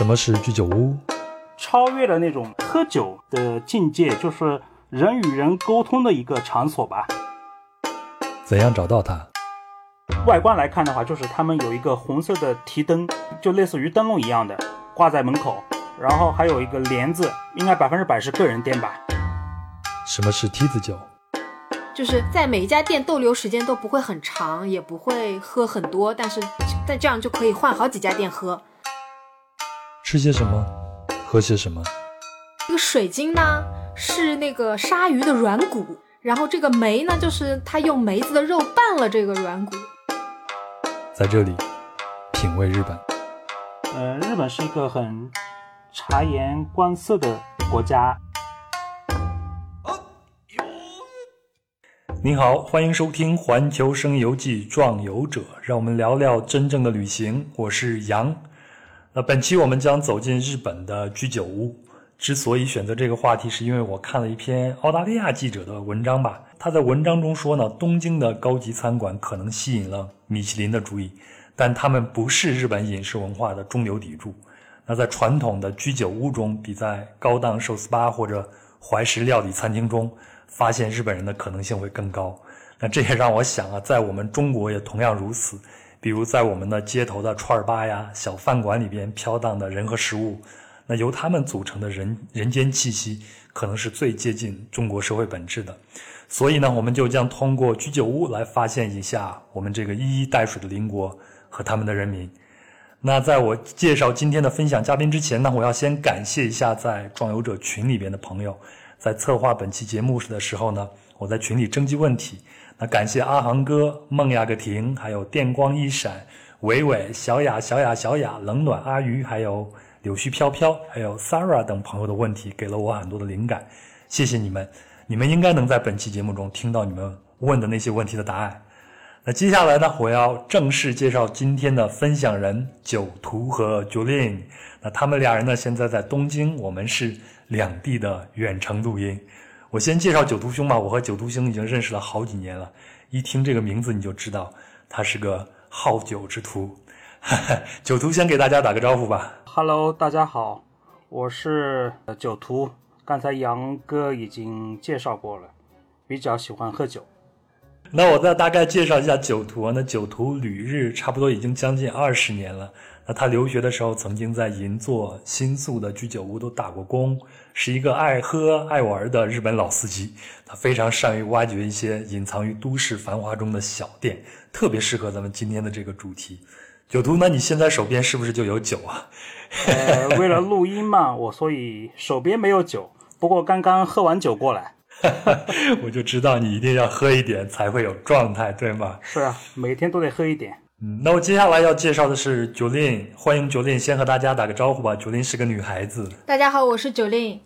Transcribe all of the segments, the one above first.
什么是居酒屋？超越了那种喝酒的境界，就是人与人沟通的一个场所吧。怎样找到它？外观来看的话，就是他们有一个红色的提灯，就类似于灯笼一样的挂在门口，然后还有一个帘子，应该百分之百是个人店吧。什么是梯子酒？就是在每一家店逗留时间都不会很长，也不会喝很多，但是但这样就可以换好几家店喝。吃些什么？喝些什么？这个水晶呢，是那个鲨鱼的软骨，然后这个梅呢，就是它用梅子的肉拌了这个软骨。在这里，品味日本。呃，日本是一个很察言观色的国家。您好，欢迎收听《环球声游记·壮游者》，让我们聊聊真正的旅行。我是杨。那本期我们将走进日本的居酒屋。之所以选择这个话题，是因为我看了一篇澳大利亚记者的文章吧。他在文章中说呢，东京的高级餐馆可能吸引了米其林的注意，但他们不是日本饮食文化的中流砥柱。那在传统的居酒屋中，比在高档寿司吧或者怀石料理餐厅中。发现日本人的可能性会更高，那这也让我想啊，在我们中国也同样如此。比如在我们的街头的串儿吧呀、小饭馆里边飘荡的人和食物，那由他们组成的人人间气息，可能是最接近中国社会本质的。所以呢，我们就将通过居酒屋来发现一下我们这个一衣带水的邻国和他们的人民。那在我介绍今天的分享嘉宾之前呢，我要先感谢一下在壮游者群里边的朋友。在策划本期节目时的时候呢，我在群里征集问题。那感谢阿航哥、梦雅个婷，还有电光一闪、伟伟、小雅、小雅、小雅、冷暖阿鱼，还有柳絮飘飘，还有 Sarah 等朋友的问题，给了我很多的灵感。谢谢你们，你们应该能在本期节目中听到你们问的那些问题的答案。那接下来呢，我要正式介绍今天的分享人九图和 Julian。那他们俩人呢，现在在东京，我们是。两地的远程录音，我先介绍九图兄吧。我和九图兄已经认识了好几年了，一听这个名字你就知道他是个好酒之徒。九图先给大家打个招呼吧。Hello，大家好，我是九图。刚才杨哥已经介绍过了，比较喜欢喝酒。那我再大概介绍一下九徒啊。那九图旅日差不多已经将近二十年了。那他留学的时候，曾经在银座、新宿的居酒屋都打过工。是一个爱喝爱玩的日本老司机，他非常善于挖掘一些隐藏于都市繁华中的小店，特别适合咱们今天的这个主题。酒徒，那你现在手边是不是就有酒啊？呃，为了录音嘛，我所以手边没有酒，不过刚刚喝完酒过来。我就知道你一定要喝一点才会有状态，对吗？是啊，每天都得喝一点。嗯，那我接下来要介绍的是九令，欢迎九令，先和大家打个招呼吧。九令是个女孩子。大家好，我是九令。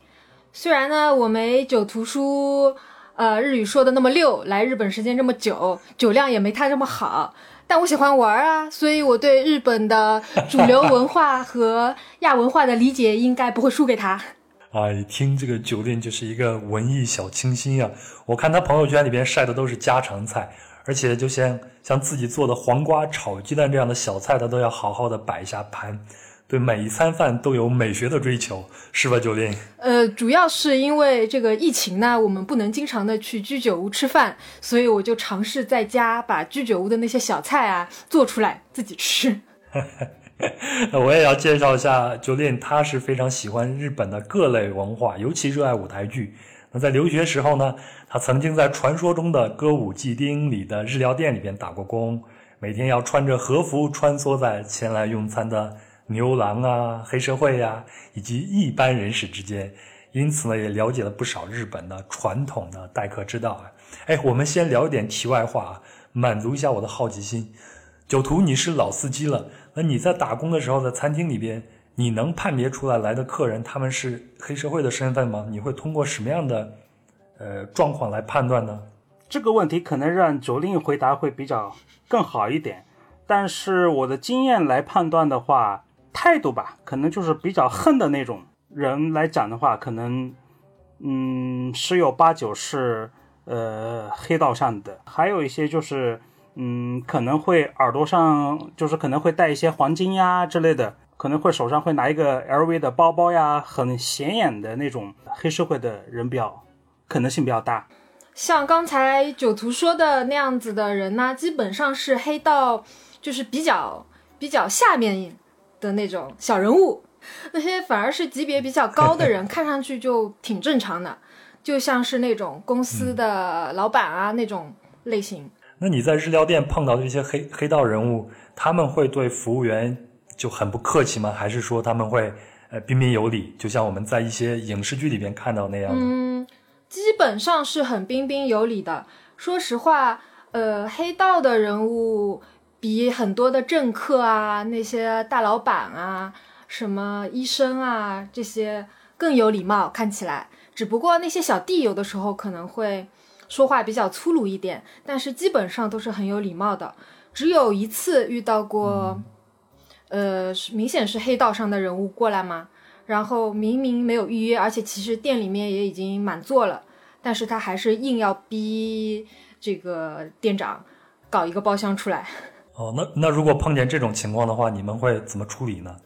虽然呢，我没九图书，呃，日语说的那么溜，来日本时间这么久，酒量也没他这么好，但我喜欢玩啊，所以我对日本的主流文化和亚文化的理解应该不会输给他。啊，一听这个九令就是一个文艺小清新啊！我看他朋友圈里边晒的都是家常菜。而且就像像自己做的黄瓜炒鸡蛋这样的小菜，他都要好好的摆一下盘，对每一餐饭都有美学的追求，是吧，九令？呃，主要是因为这个疫情呢，我们不能经常的去居酒屋吃饭，所以我就尝试在家把居酒屋的那些小菜啊做出来自己吃。那 我也要介绍一下九令，他是非常喜欢日本的各类文化，尤其热爱舞台剧。那在留学时候呢？他曾经在传说中的歌舞伎町里的日料店里边打过工，每天要穿着和服穿梭在前来用餐的牛郎啊、黑社会呀以及一般人士之间，因此呢，也了解了不少日本的传统的待客之道啊。哎，我们先聊一点题外话啊，满足一下我的好奇心。酒徒，你是老司机了，那你在打工的时候，在餐厅里边，你能判别出来来的客人他们是黑社会的身份吗？你会通过什么样的？呃，状况来判断呢？这个问题可能让九令回答会比较更好一点。但是我的经验来判断的话，态度吧，可能就是比较横的那种人来讲的话，可能嗯十有八九是呃黑道上的，还有一些就是嗯可能会耳朵上就是可能会戴一些黄金呀之类的。可能会手上会拿一个 LV 的包包呀，很显眼的那种黑社会的人比较可能性比较大。像刚才九图说的那样子的人呢，基本上是黑道，就是比较比较下面的那种小人物。那些反而是级别比较高的人，看上去就挺正常的，就像是那种公司的老板啊那种类型。那你在日料店碰到这些黑黑道人物，他们会对服务员就很不客气吗？还是说他们会呃彬彬有礼，就像我们在一些影视剧里边看到那样？嗯，基本上是很彬彬有礼的。说实话，呃，黑道的人物比很多的政客啊、那些大老板啊。什么医生啊，这些更有礼貌，看起来。只不过那些小弟有的时候可能会说话比较粗鲁一点，但是基本上都是很有礼貌的。只有一次遇到过，呃，明显是黑道上的人物过来嘛，然后明明没有预约，而且其实店里面也已经满座了，但是他还是硬要逼这个店长搞一个包厢出来。哦，那那如果碰见这种情况的话，你们会怎么处理呢？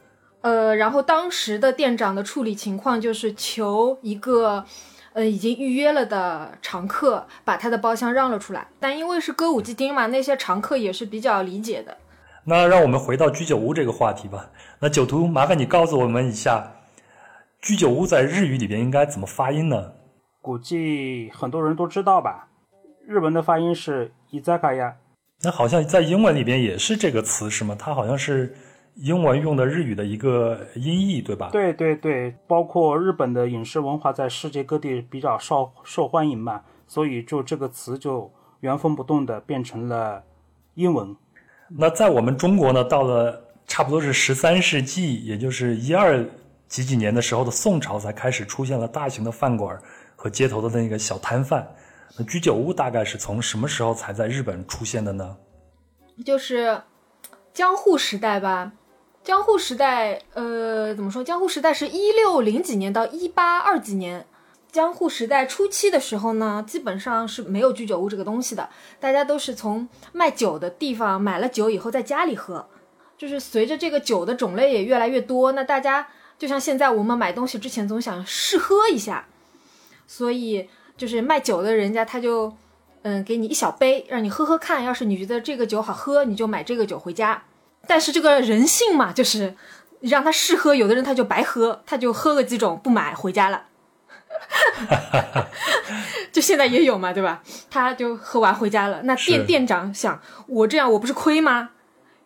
呃，然后当时的店长的处理情况就是求一个，呃，已经预约了的常客把他的包厢让了出来。但因为是歌舞伎町嘛，那些常客也是比较理解的。那让我们回到居酒屋这个话题吧。那酒徒，麻烦你告诉我们一下，居酒屋在日语里边应该怎么发音呢？估计很多人都知道吧。日文的发音是伊扎卡亚。那好像在英文里边也是这个词是吗？它好像是。英文用的日语的一个音译，对吧？对对对，包括日本的饮食文化在世界各地比较受受欢迎嘛，所以就这个词就原封不动的变成了英文。那在我们中国呢，到了差不多是十三世纪，也就是一二几几年的时候的宋朝，才开始出现了大型的饭馆和街头的那个小摊贩。那居酒屋大概是从什么时候才在日本出现的呢？就是江户时代吧。江户时代，呃，怎么说？江户时代是一六零几年到一八二几年。江户时代初期的时候呢，基本上是没有居酒屋这个东西的，大家都是从卖酒的地方买了酒以后在家里喝。就是随着这个酒的种类也越来越多，那大家就像现在我们买东西之前总想试喝一下，所以就是卖酒的人家他就，嗯，给你一小杯让你喝喝看，要是你觉得这个酒好喝，你就买这个酒回家。但是这个人性嘛，就是让他试喝，有的人他就白喝，他就喝个几种不买回家了。就现在也有嘛，对吧？他就喝完回家了。那店店长想，我这样我不是亏吗？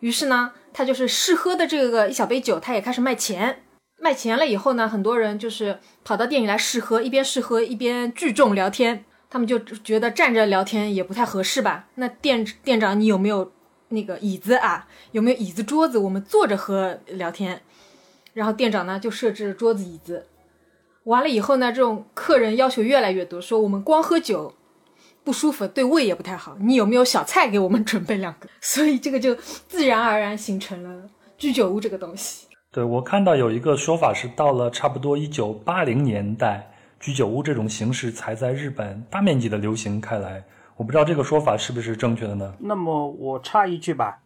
于是呢，他就是试喝的这个一小杯酒，他也开始卖钱。卖钱了以后呢，很多人就是跑到店里来试喝，一边试喝一边聚众聊天。他们就觉得站着聊天也不太合适吧？那店店长，你有没有？那个椅子啊，有没有椅子桌子？我们坐着喝聊天，然后店长呢就设置桌子椅子。完了以后呢，这种客人要求越来越多，说我们光喝酒不舒服，对胃也不太好。你有没有小菜给我们准备两个？所以这个就自然而然形成了居酒屋这个东西。对我看到有一个说法是，到了差不多一九八零年代，居酒屋这种形式才在日本大面积的流行开来。我不知道这个说法是不是正确的呢？那么我插一句吧，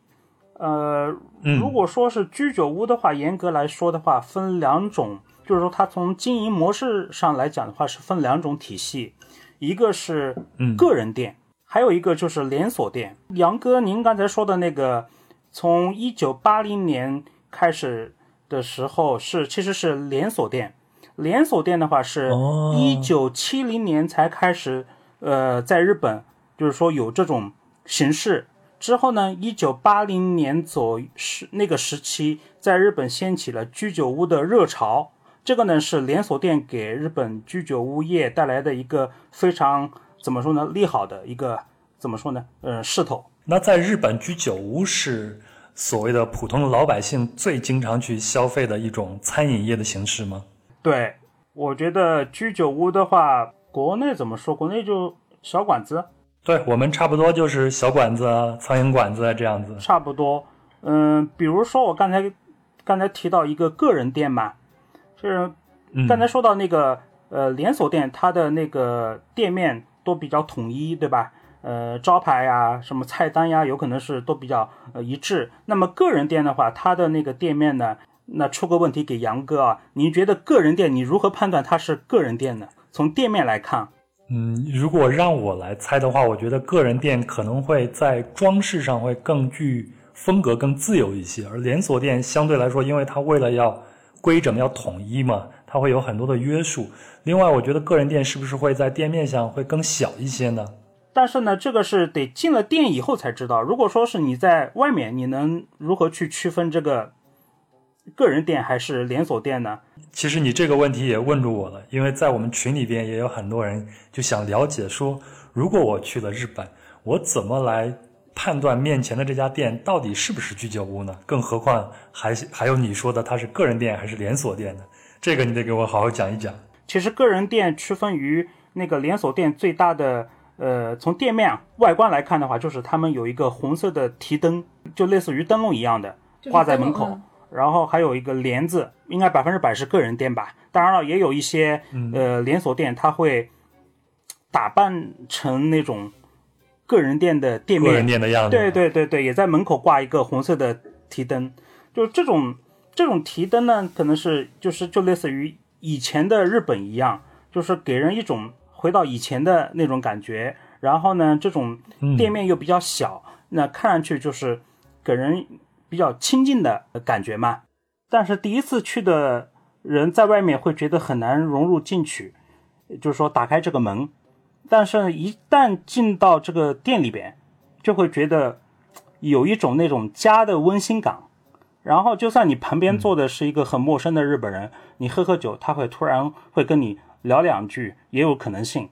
呃，如果说是居酒屋的话，严格来说的话，分两种，就是说它从经营模式上来讲的话，是分两种体系，一个是个人店，还有一个就是连锁店。杨哥，您刚才说的那个，从一九八零年开始的时候是其实是连锁店，连锁店的话是一九七零年才开始，呃，在日本。就是说有这种形式之后呢，一九八零年左时那个时期，在日本掀起了居酒屋的热潮。这个呢是连锁店给日本居酒屋业带来的一个非常怎么说呢利好的一个怎么说呢呃势头。那在日本居酒屋是所谓的普通的老百姓最经常去消费的一种餐饮业的形式吗？对，我觉得居酒屋的话，国内怎么说？国内就小馆子。对我们差不多就是小馆子、苍蝇馆子这样子。差不多，嗯，比如说我刚才刚才提到一个个人店嘛，是刚才说到那个呃连锁店，它的那个店面都比较统一，对吧？呃，招牌呀、什么菜单呀，有可能是都比较呃一致。那么个人店的话，它的那个店面呢，那出个问题给杨哥啊，您觉得个人店你如何判断它是个人店呢？从店面来看，嗯，如果让我来猜的话，我觉得个人店可能会在装饰上会更具风格、更自由一些，而连锁店相对来说，因为它为了要规整、要统一嘛，它会有很多的约束。另外，我觉得个人店是不是会在店面上会更小一些呢？但是呢，这个是得进了店以后才知道。如果说是你在外面，你能如何去区分这个个人店还是连锁店呢？其实你这个问题也问住我了，因为在我们群里边也有很多人就想了解说，如果我去了日本，我怎么来判断面前的这家店到底是不是居酒屋呢？更何况还还有你说的它是个人店还是连锁店呢？这个你得给我好好讲一讲。其实个人店区分于那个连锁店最大的。呃，从店面外观来看的话，就是他们有一个红色的提灯，就类似于灯笼一样的挂在门口，然后还有一个帘子，应该百分之百是个人店吧。当然了，也有一些呃连锁店，它会打扮成那种个人店的店面，个人店的样子。对对对对，也在门口挂一个红色的提灯，就这种这种提灯呢，可能是就是就类似于以前的日本一样，就是给人一种。回到以前的那种感觉，然后呢，这种店面又比较小，那看上去就是给人比较亲近的感觉嘛。但是第一次去的人在外面会觉得很难融入进去，就是说打开这个门，但是一旦进到这个店里边，就会觉得有一种那种家的温馨感。然后就算你旁边坐的是一个很陌生的日本人，你喝喝酒，他会突然会跟你。聊两句也有可能性，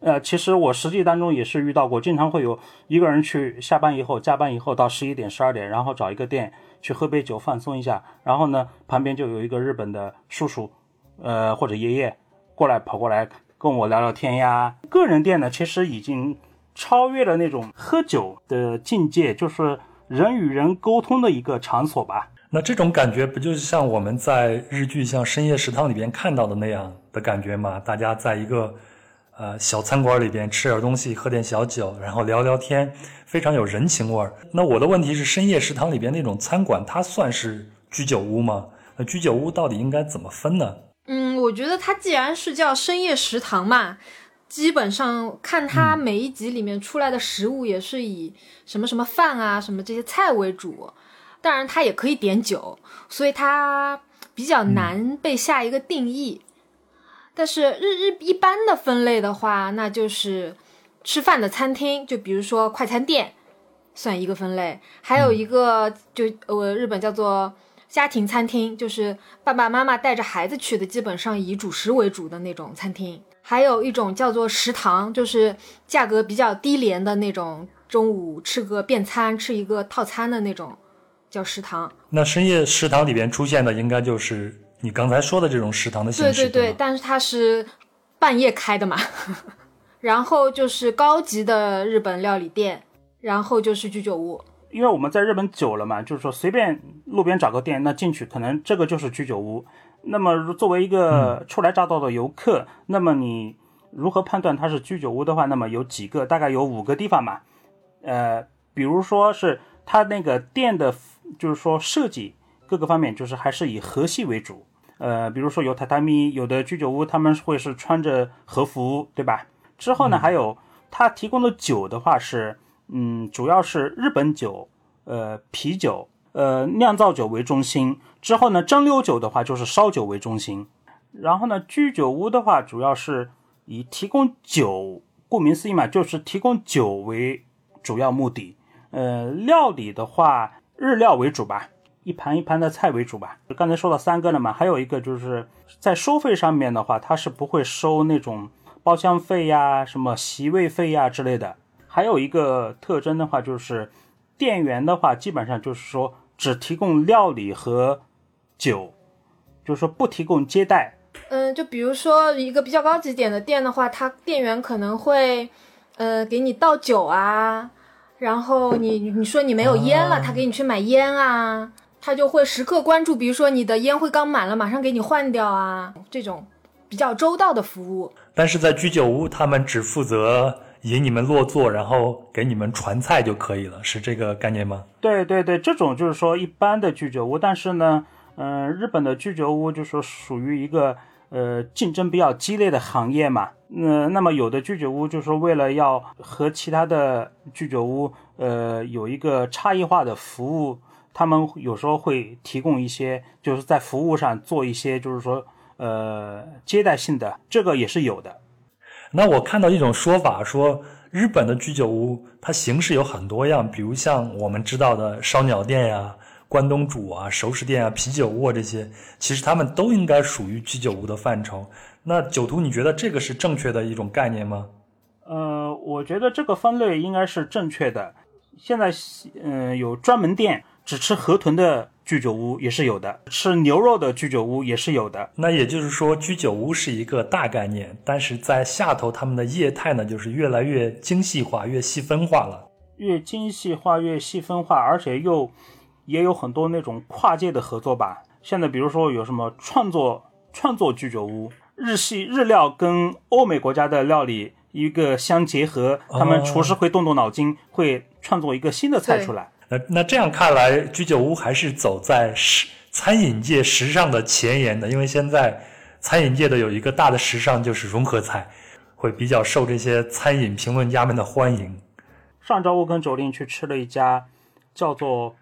呃，其实我实际当中也是遇到过，经常会有一个人去下班以后加班以后到十一点十二点，然后找一个店去喝杯酒放松一下，然后呢旁边就有一个日本的叔叔，呃或者爷爷过来跑过来跟我聊聊天呀。个人店呢其实已经超越了那种喝酒的境界，就是人与人沟通的一个场所吧。那这种感觉不就是像我们在日剧像《深夜食堂》里边看到的那样的感觉吗？大家在一个呃小餐馆里边吃点东西，喝点小酒，然后聊聊天，非常有人情味儿。那我的问题是，《深夜食堂》里边那种餐馆，它算是居酒屋吗？那居酒屋到底应该怎么分呢？嗯，我觉得它既然是叫深夜食堂嘛，基本上看它每一集里面出来的食物也是以什么什么饭啊、什么这些菜为主。当然，它也可以点酒，所以它比较难被下一个定义。但是日日一般的分类的话，那就是吃饭的餐厅，就比如说快餐店，算一个分类。还有一个就呃日本叫做家庭餐厅，就是爸爸妈妈带着孩子去的，基本上以主食为主的那种餐厅。还有一种叫做食堂，就是价格比较低廉的那种，中午吃个便餐，吃一个套餐的那种。叫食堂，那深夜食堂里边出现的应该就是你刚才说的这种食堂的形式。对对对，但是它是半夜开的嘛。然后就是高级的日本料理店，然后就是居酒屋。因为我们在日本久了嘛，就是说随便路边找个店，那进去可能这个就是居酒屋。那么作为一个初来乍到的游客，那么你如何判断它是居酒屋的话，那么有几个，大概有五个地方嘛。呃，比如说是它那个店的。就是说设计各个方面，就是还是以和系为主。呃，比如说有榻榻米，有的居酒屋他们会是穿着和服，对吧？之后呢，还有他提供的酒的话是，嗯，主要是日本酒，呃，啤酒，呃，酿造酒为中心。之后呢，蒸馏酒的话就是烧酒为中心。然后呢，居酒屋的话主要是以提供酒，顾名思义嘛，就是提供酒为主要目的。呃，料理的话。日料为主吧，一盘一盘的菜为主吧。刚才说了三个了嘛，还有一个就是在收费上面的话，它是不会收那种包厢费呀、什么席位费呀之类的。还有一个特征的话，就是店员的话，基本上就是说只提供料理和酒，就是说不提供接待。嗯，就比如说一个比较高级点的店的话，他店员可能会呃给你倒酒啊。然后你你说你没有烟了，他给你去买烟啊，他就会时刻关注，比如说你的烟灰缸满了，马上给你换掉啊，这种比较周到的服务。但是在居酒屋，他们只负责引你们落座，然后给你们传菜就可以了，是这个概念吗？对对对，这种就是说一般的居酒屋，但是呢，嗯、日本的居酒屋就说属于一个呃竞争比较激烈的行业嘛。那、那么有的居酒屋就是说为了要和其他的居酒屋呃有一个差异化的服务，他们有时候会提供一些就是在服务上做一些就是说呃接待性的，这个也是有的。那我看到一种说法说，日本的居酒屋它形式有很多样，比如像我们知道的烧鸟店呀、关东煮啊、熟食店啊、啤酒屋这些，其实他们都应该属于居酒屋的范畴。那酒徒，你觉得这个是正确的一种概念吗？呃，我觉得这个分类应该是正确的。现在，嗯、有专门店只吃河豚的居酒屋也是有的，吃牛肉的居酒屋也是有的。那也就是说，居酒屋是一个大概念，但是在下头他们的业态呢，就是越来越精细化、越细分化了。越精细化、越细分化，而且又也有很多那种跨界的合作吧。现在比如说有什么创作创作居酒屋，日系日料跟欧美国家的料理一个相结合，他们厨师会动动脑筋，会创作一个新的菜出来。那那这样看来，居酒屋还是走在时餐饮界时尚的前沿的，因为现在餐饮界的有一个大的时尚就是融合菜，会比较受这些餐饮评论家们的欢迎。上周我跟九令去吃了一家叫做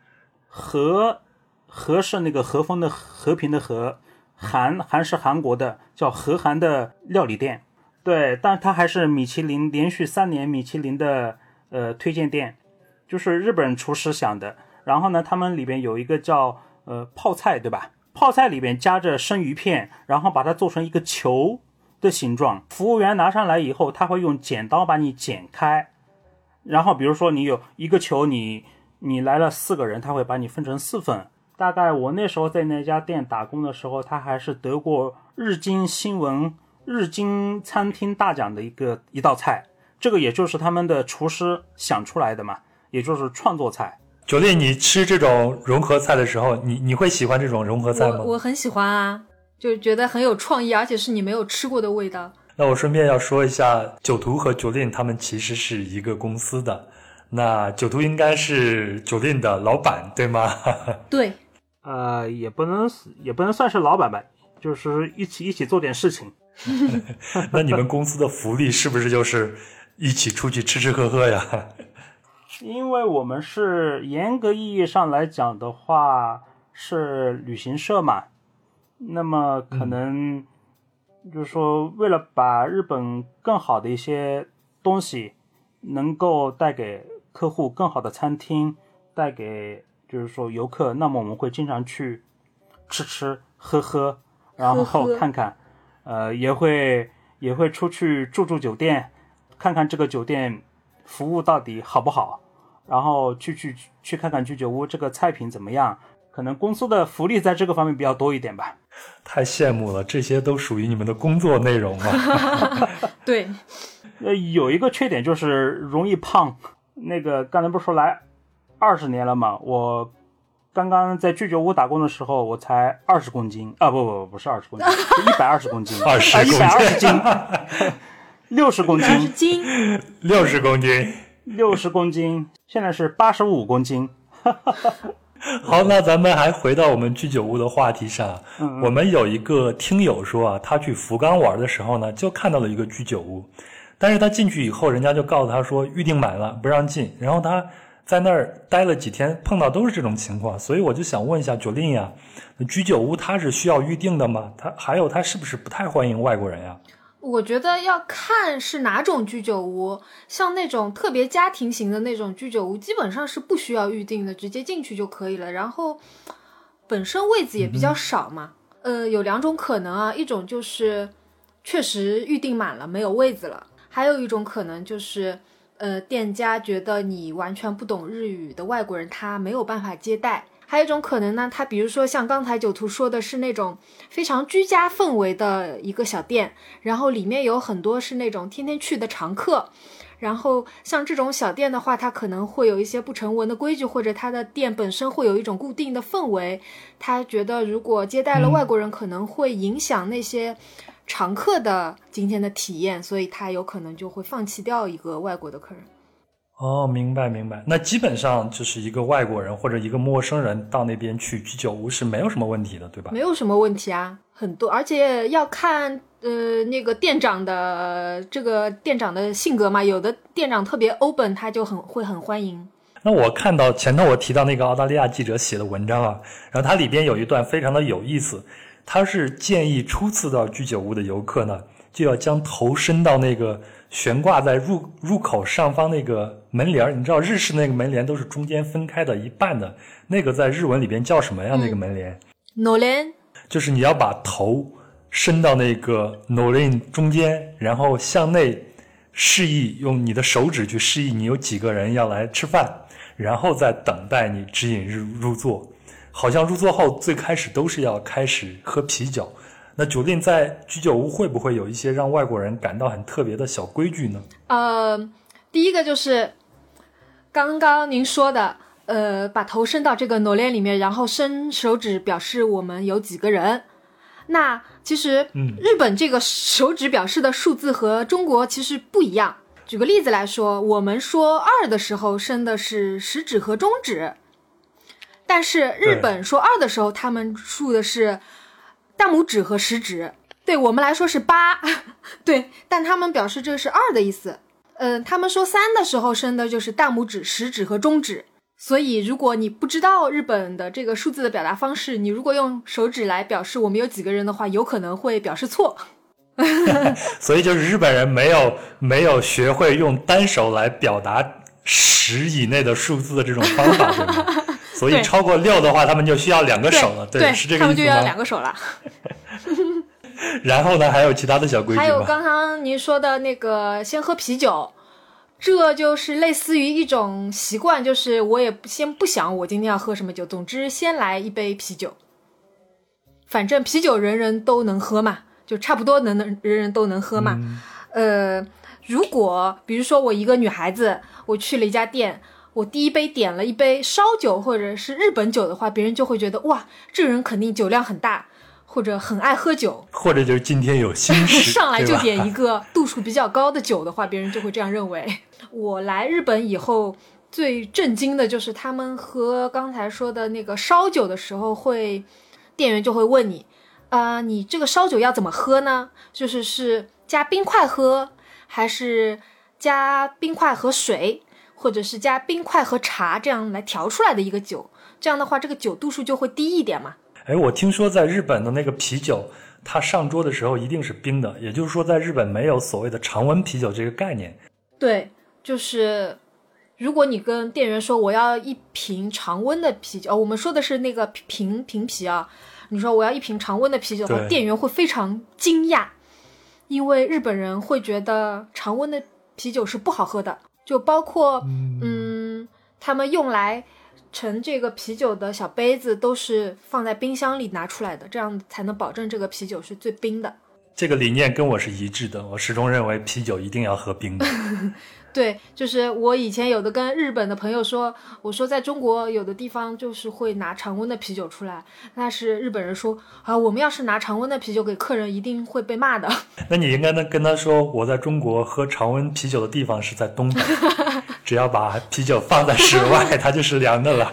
和和是那个和风的和平的和，韩韩是韩国的叫和韩的料理店，对，但它还是米其林连续三年米其林的呃推荐店，就是日本厨师想的。然后呢，他们里边有一个叫呃泡菜，对吧？泡菜里边夹着生鱼片，然后把它做成一个球的形状。服务员拿上来以后，他会用剪刀把你剪开。然后比如说你有一个球，你你来了四个人，他会把你分成四份。大概我那时候在那家店打工的时候，他还是得过日经新闻日经餐厅大奖的一个一道菜。这个也就是他们的厨师想出来的嘛，也就是创作菜。九烈，你吃这种融合菜的时候，你你会喜欢这种融合菜吗？我我很喜欢啊，就觉得很有创意，而且是你没有吃过的味道。那我顺便要说一下，九图和酒令他们其实是一个公司的。那九图应该是酒令的老板，对吗？对，呃，也不能也不能算是老板吧，就是一起一起做点事情。那你们公司的福利是不是就是一起出去吃吃喝喝呀？因为我们是严格意义上来讲的话是旅行社嘛，那么可能就是说为了把日本更好的一些东西能够带给客户更好的餐厅，带给就是说游客，那么我们会经常去吃吃喝喝，然后 看看，呃，也会也会出去住住酒店，看看这个酒店服务到底好不好。然后去去去看看居酒屋这个菜品怎么样？可能公司的福利在这个方面比较多一点吧。太羡慕了，这些都属于你们的工作内容啊。对，呃，有一个缺点就是容易胖。那个刚才不是说来二十年了嘛？我刚刚在居酒屋打工的时候，我才二十公斤啊！不不不，不是二十公斤，是一百二十公斤，20啊，一百二十公斤，六十公二十斤，斤，六十公斤。六十公斤，现在是八十五公斤。好，那咱们还回到我们居酒屋的话题上。我们有一个听友说啊，他去福冈玩的时候呢，就看到了一个居酒屋，但是他进去以后，人家就告诉他说预定满了，不让进。然后他在那儿待了几天，碰到都是这种情况，所以我就想问一下九令呀，居酒屋它是需要预定的吗？它还有它是不是不太欢迎外国人呀？我觉得要看是哪种居酒屋，像那种特别家庭型的那种居酒屋，基本上是不需要预定的，直接进去就可以了。然后本身位子也比较少嘛，呃，有两种可能啊，一种就是确实预定满了，没有位子了；还有一种可能就是，呃，店家觉得你完全不懂日语的外国人，他没有办法接待。还有一种可能呢，他比如说像刚才九图说的是那种非常居家氛围的一个小店，然后里面有很多是那种天天去的常客。然后像这种小店的话，它可能会有一些不成文的规矩，或者它的店本身会有一种固定的氛围。他觉得如果接待了外国人，可能会影响那些常客的今天的体验，所以他有可能就会放弃掉一个外国的客人。哦，明白明白。那基本上就是一个外国人或者一个陌生人到那边去居酒屋是没有什么问题的，对吧？没有什么问题啊，很多，而且要看呃那个店长的这个店长的性格嘛，有的店长特别 open，他就很会很欢迎。那我看到前头我提到那个澳大利亚记者写的文章啊，然后它里边有一段非常的有意思，他是建议初次到居酒屋的游客呢，就要将头伸到那个。悬挂在入入口上方那个门帘儿，你知道日式那个门帘都是中间分开的一半的，那个在日文里边叫什么呀？那个门帘？no len，就是你要把头伸到那个 no 中间，然后向内示意，用你的手指去示意你有几个人要来吃饭，然后再等待你指引入入座。好像入座后最开始都是要开始喝啤酒。那酒店在居酒屋会不会有一些让外国人感到很特别的小规矩呢？呃，第一个就是刚刚您说的，呃，把头伸到这个裸链里面，然后伸手指表示我们有几个人。那其实，嗯，日本这个手指表示的数字和中国其实不一样。举个例子来说，我们说二的时候伸的是食指和中指，但是日本说二的时候，他们竖的是。大拇指和食指，对我们来说是八，对，但他们表示这是二的意思。嗯，他们说三的时候伸的就是大拇指、食指和中指。所以，如果你不知道日本的这个数字的表达方式，你如果用手指来表示我们有几个人的话，有可能会表示错。所以，就是日本人没有没有学会用单手来表达十以内的数字的这种方法，所以超过六的话，他们就需要两个手了。对，是这个意思吗？他们就要两个手了。然后呢，还有其他的小规矩还有刚刚您说的那个，先喝啤酒，这就是类似于一种习惯，就是我也先不想我今天要喝什么酒，总之先来一杯啤酒。反正啤酒人人都能喝嘛，就差不多能能人人都能喝嘛。呃，如果比如说我一个女孩子，我去了一家店。我第一杯点了一杯烧酒或者是日本酒的话，别人就会觉得哇，这个人肯定酒量很大，或者很爱喝酒，或者就是今天有心事，上来就点一个度数比较高的酒的话，别人就会这样认为。我来日本以后最震惊的就是他们喝刚才说的那个烧酒的时候，会店员就会问你，啊，你这个烧酒要怎么喝呢？就是是加冰块喝，还是加冰块和水？或者是加冰块和茶这样来调出来的一个酒，这样的话这个酒度数就会低一点嘛。哎，我听说在日本的那个啤酒，它上桌的时候一定是冰的，也就是说在日本没有所谓的常温啤酒这个概念。对，就是如果你跟店员说我要一瓶常温的啤酒，哦，我们说的是那个瓶瓶啤啊，你说我要一瓶常温的啤酒的话，店员会非常惊讶，因为日本人会觉得常温的啤酒是不好喝的。就包括，嗯，他们用来盛这个啤酒的小杯子都是放在冰箱里拿出来的，这样才能保证这个啤酒是最冰的。这个理念跟我是一致的，我始终认为啤酒一定要喝冰的。对，就是我以前有的跟日本的朋友说，我说在中国有的地方就是会拿常温的啤酒出来，但是日本人说啊，我们要是拿常温的啤酒给客人，一定会被骂的。那你应该能跟他说，我在中国喝常温啤酒的地方是在东北，只要把啤酒放在室外，它就是凉的了。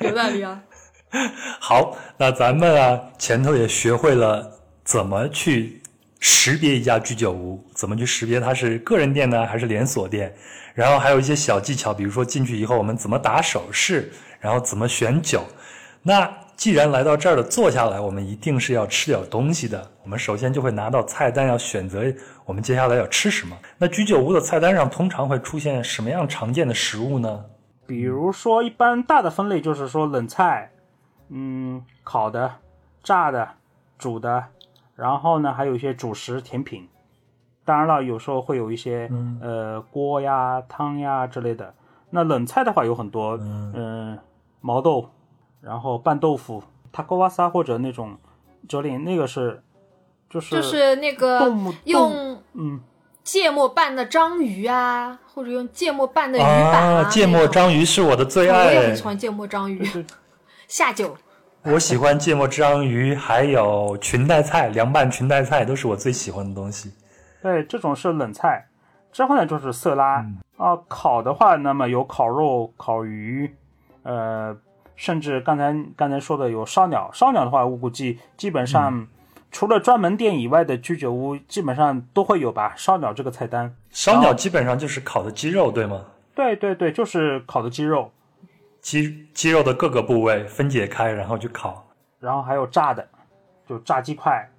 有道理啊。好，那咱们啊前头也学会了怎么去。识别一家居酒屋，怎么去识别它是个人店呢，还是连锁店？然后还有一些小技巧，比如说进去以后我们怎么打手势，然后怎么选酒。那既然来到这儿了，坐下来，我们一定是要吃点东西的。我们首先就会拿到菜单，要选择我们接下来要吃什么。那居酒屋的菜单上通常会出现什么样常见的食物呢？比如说，一般大的分类就是说冷菜，嗯，烤的、炸的、煮的。然后呢，还有一些主食、甜品，当然了，有时候会有一些呃锅呀、汤呀之类的。那冷菜的话有很多，嗯，毛豆，然后拌豆腐、塔锅瓦萨或者那种折林，那个是就是就是那个用嗯。芥末拌的章鱼啊，或者用芥末拌的鱼板啊。芥末章鱼是我的最爱，我也很喜欢芥末章鱼，下酒。我喜欢芥末章鱼，还有裙带菜、凉拌裙带菜，都是我最喜欢的东西。对，这种是冷菜。之后呢就是色拉啊，烤的话，那么有烤肉、烤鱼，呃，甚至刚才刚才说的有烧鸟。烧鸟的话，我估计基本上除了专门店以外的居酒屋，基本上都会有吧。烧鸟这个菜单，烧鸟基本上就是烤的鸡肉，对吗？对对对，就是烤的鸡肉，鸡鸡肉的各个部位分解开，然后去烤。然后还有炸的，就炸鸡块，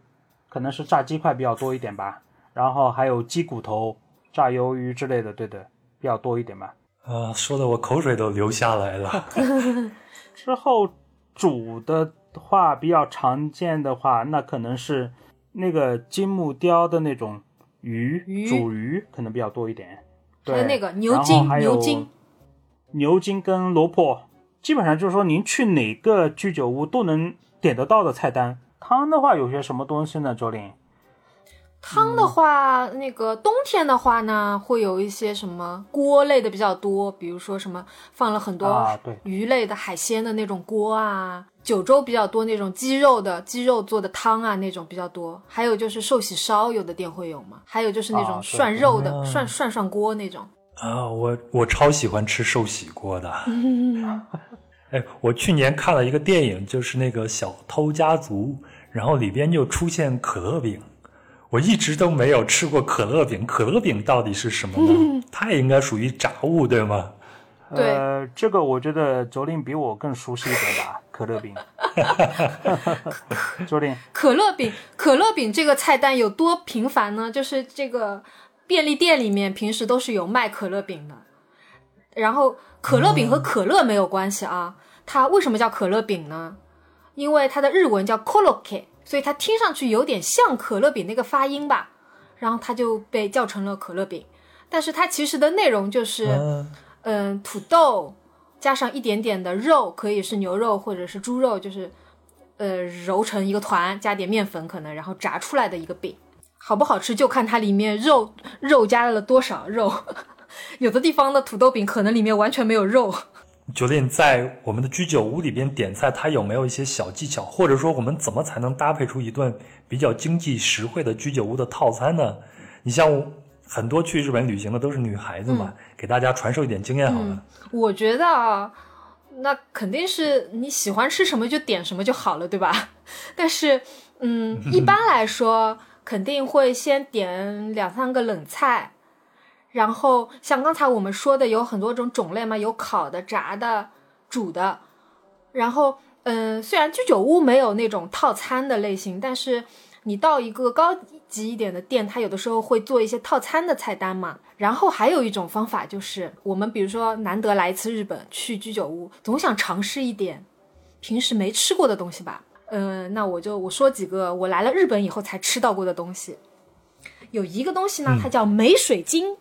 可能是炸鸡块比较多一点吧。然后还有鸡骨头、炸鱿鱼之类的，对的，比较多一点吧。啊，说的我口水都流下来了。之后煮的话，比较常见的话，那可能是那个金木雕的那种鱼，鱼煮鱼可能比较多一点。对，还有那个牛然后筋还有牛筋，牛筋跟萝卜，基本上就是说您去哪个居酒屋都能点得到的菜单。汤的话有些什么东西呢？周林？汤的话，那个冬天的话呢，会有一些什么锅类的比较多，比如说什么放了很多鱼类的、海鲜的那种锅啊，九州比较多那种鸡肉的鸡肉做的汤啊那种比较多，还有就是寿喜烧，有的店会有嘛，还有就是那种涮肉的、啊涮涮涮锅那种。啊，我我超喜欢吃寿喜锅的。哎，我去年看了一个电影，就是那个《小偷家族》，然后里边就出现可乐饼。我一直都没有吃过可乐饼，可乐饼到底是什么呢？它也应该属于炸物，对吗？对呃，这个我觉得卓林比我更熟悉一点吧，可乐饼。卓林，可乐饼，可乐饼这个菜单有多频繁呢？就是这个便利店里面平时都是有卖可乐饼的，然后可乐饼和可乐没有关系啊。它为什么叫可乐饼呢？因为它的日文叫 koloke，所以它听上去有点像可乐饼那个发音吧，然后它就被叫成了可乐饼。但是它其实的内容就是，嗯，嗯，土豆加上一点点的肉，可以是牛肉或者是猪肉，就是呃揉成一个团，加点面粉可能，然后炸出来的一个饼。好不好吃就看它里面肉肉加了多少肉，有的地方的土豆饼可能里面完全没有肉。酒店在我们的居酒屋里边点菜，它有没有一些小技巧，或者说我们怎么才能搭配出一顿比较经济实惠的居酒屋的套餐呢？你像很多去日本旅行的都是女孩子嘛，给大家传授一点经验好了。我觉得啊，那肯定是你喜欢吃什么就点什么就好了，对吧？但是，嗯，一般来说肯定会先点两三个冷菜，然后像刚才我们说的有很多种种类嘛，有烤的、炸的、煮的，然后，嗯，虽然居酒屋没有那种套餐的类型，但是你到一个高级一点的店，它有的时候会做一些套餐的菜单嘛。然后还有一种方法就是，我们比如说难得来一次日本，去居酒屋，总想尝试一点平时没吃过的东西吧。嗯、那我就我说几个我来了日本以后才吃到过的东西。有一个东西呢，它叫梅水晶，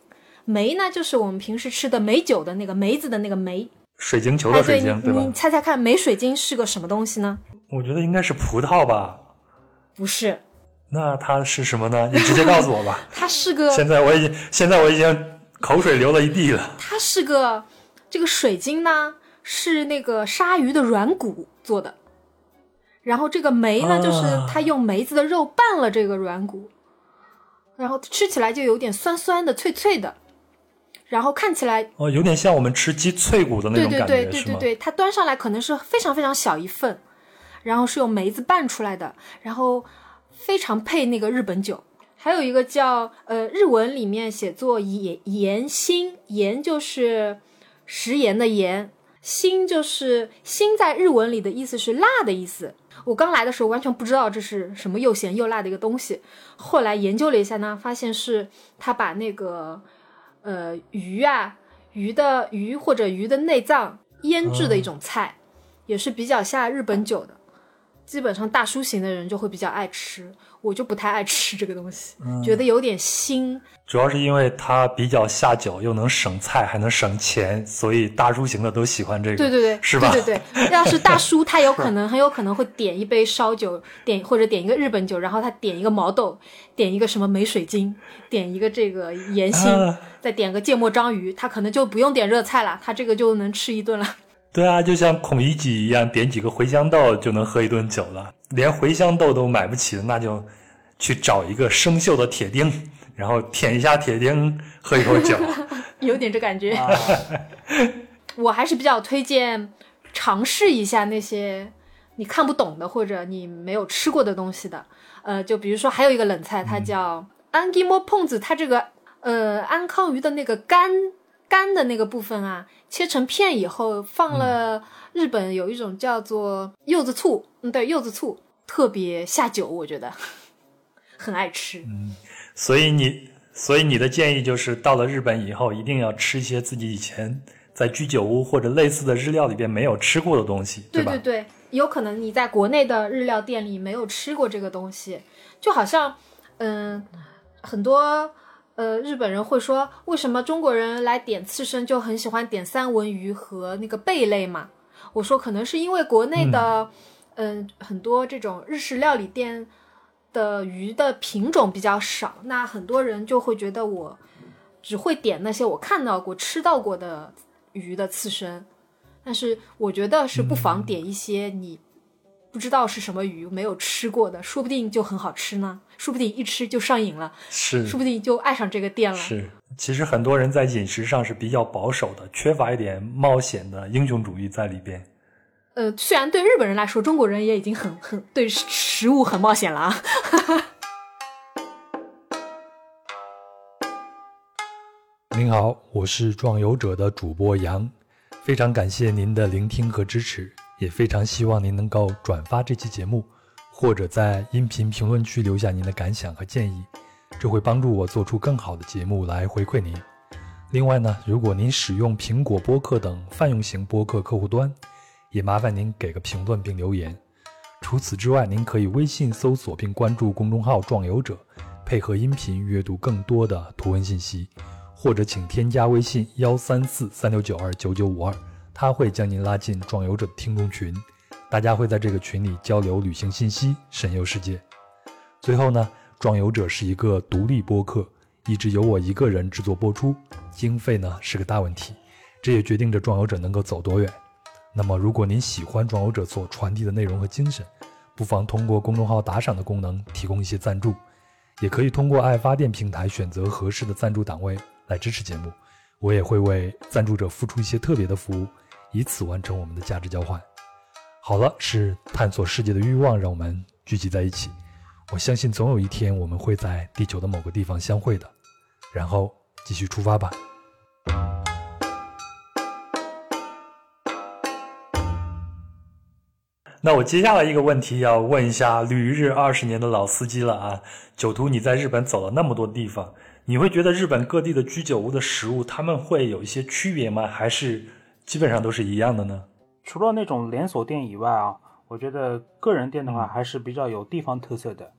梅呢就是我们平时吃的梅酒的那个梅子的那个梅。水晶球的水晶，对吧你你？猜猜看，梅水晶是个什么东西呢？我觉得应该是葡萄吧。不是，那它是什么呢？你直接告诉我吧。它是个现在我已经，现在我已经口水流了一地了。它是个这个水晶呢，是那个鲨鱼的软骨做的，然后这个梅呢，啊就是他用梅子的肉拌了这个软骨，然后吃起来就有点酸酸的、脆脆的，然后看起来，哦，有点像我们吃鸡脆骨的那种感觉，对对对对？对对，它端上来可能是非常非常小一份，然后是用梅子拌出来的，然后非常配那个日本酒。还有一个叫呃，日文里面写作盐盐心，盐就是食盐的盐，心就是心在日文里的意思是辣的意思。我刚来的时候完全不知道这是什么又咸又辣的一个东西，后来研究了一下呢，发现是他把那个呃鱼啊鱼的鱼或者鱼的内脏腌制的一种菜，也是比较下日本酒的。基本上大叔型的人就会比较爱吃，我就不太爱吃这个东西，觉得有点腥。主要是因为它比较下酒，又能省菜，还能省钱，所以大叔型的都喜欢这个。对对对，是吧？对对对，要是大叔，他有可能很有可能会点一杯烧酒，点或者点一个日本酒，然后他点一个毛豆，点一个什么梅水晶，点一个这个盐心，啊再点个芥末章鱼，他可能就不用点热菜了，他这个就能吃一顿了。对啊，就像孔乙己一样，点几个茴香豆就能喝一顿酒了。连茴香豆都买不起的，那就去找一个生锈的铁钉，然后舔一下铁钉，喝一口酒。有点这感觉。啊，我还是比较推荐尝试一下那些你看不懂的或者你没有吃过的东西的。呃，就比如说还有一个冷菜，它叫安吉莫碰子，它这个呃安康鱼的那个肝肝的那个部分啊，切成片以后放了日本有一种叫做柚子醋，嗯，对，柚子醋特别下酒，我觉得很爱吃。嗯所以你，所以你的建议就是，到了日本以后，一定要吃一些自己以前在居酒屋或者类似的日料里边没有吃过的东西，吧？对对对，有可能你在国内的日料店里没有吃过这个东西，就好像，嗯，很多呃日本人会说，为什么中国人来点刺身就很喜欢点三文鱼和那个贝类嘛？我说可能是因为国内的，嗯、很多这种日式料理店的鱼的品种比较少，那很多人就会觉得我只会点那些我看到过、吃到过的鱼的刺身。但是我觉得是不妨点一些你不知道是什么鱼、没有吃过的，说不定就很好吃呢，说不定一吃就上瘾了，是说不定就爱上这个店了。是，其实很多人在饮食上是比较保守的，缺乏一点冒险的英雄主义在里边。呃，虽然对日本人来说，中国人也已经很很对食物很冒险了啊。您好，我是壮游者的主播杨，非常感谢您的聆听和支持，也非常希望您能够转发这期节目，或者在音频评论区留下您的感想和建议，这会帮助我做出更好的节目来回馈您。另外呢，如果您使用苹果播客等泛用型播客客户端，也麻烦您给个评论并留言。除此之外，您可以微信搜索并关注公众号“壮游者”，配合音频阅读更多的图文信息。或者请添加微信幺三四三六九二九九五二，他会将您拉进壮游者的听众群，大家会在这个群里交流旅行信息，神游世界。最后呢，壮游者是一个独立播客，一直由我一个人制作播出，经费呢是个大问题，这也决定着壮游者能够走多远。那么，如果您喜欢壮游者所传递的内容和精神，不妨通过公众号打赏的功能提供一些赞助，也可以通过爱发电平台选择合适的赞助档位。来支持节目，我也会为赞助者付出一些特别的服务，以此完成我们的价值交换。好了，是探索世界的欲望让我们聚集在一起。我相信总有一天我们会在地球的某个地方相会的，然后继续出发吧。那我接下来一个问题要问一下旅日二十年的老司机了啊，酒徒，你在日本走了那么多地方。你会觉得日本各地的居酒屋的食物，他们会有一些区别吗？还是基本上都是一样的呢？除了那种连锁店以外啊，我觉得个人店的话还是比较有地方特色的。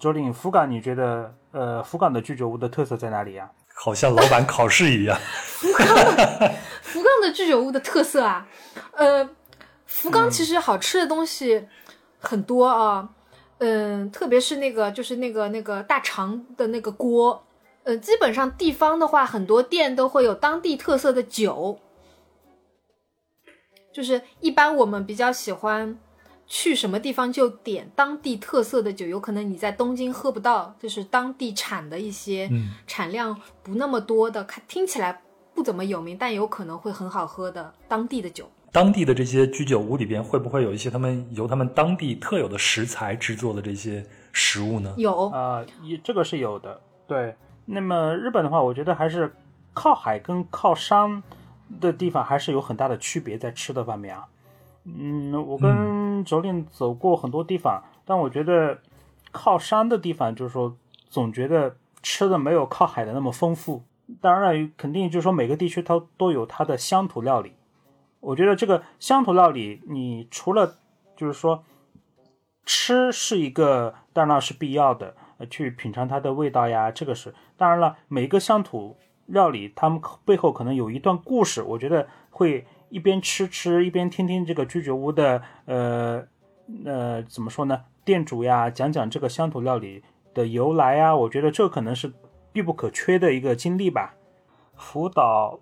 周令福冈，你觉得呃福冈的居酒屋的特色在哪里呀、好像老板考试一样。福冈的福冈的居酒屋的特色啊，呃，福冈其实好吃的东西很多啊，嗯、特别是那个就是那个那个大肠的那个锅，嗯，基本上地方的话，很多店都会有当地特色的酒，就是一般我们比较喜欢去什么地方就点当地特色的酒，有可能你在东京喝不到，就是当地产的一些嗯。产量不那么多的，看听起来不怎么有名，但有可能会很好喝的当地的酒。当地的这些居酒屋里边，会不会有一些他们由他们当地特有的食材制作的这些食物呢？有，啊，也这个是有的。对，那么日本的话，我觉得还是靠海跟靠山的地方还是有很大的区别在吃的方面啊。嗯，我跟卓令走过很多地方，但我觉得靠山的地方，就是说总觉得吃的没有靠海的那么丰富。当然，肯定就是说每个地区它都有它的乡土料理。我觉得这个乡土料理，你除了就是说吃是一个，当然是必要的，呃，去品尝它的味道呀，这个是当然了。每个乡土料理，他们背后可能有一段故事，我觉得会一边吃吃，一边听听这个居酒屋的呃呃怎么说呢，店主呀讲讲这个乡土料理的由来呀，我觉得这可能是必不可缺的一个经历吧。福岛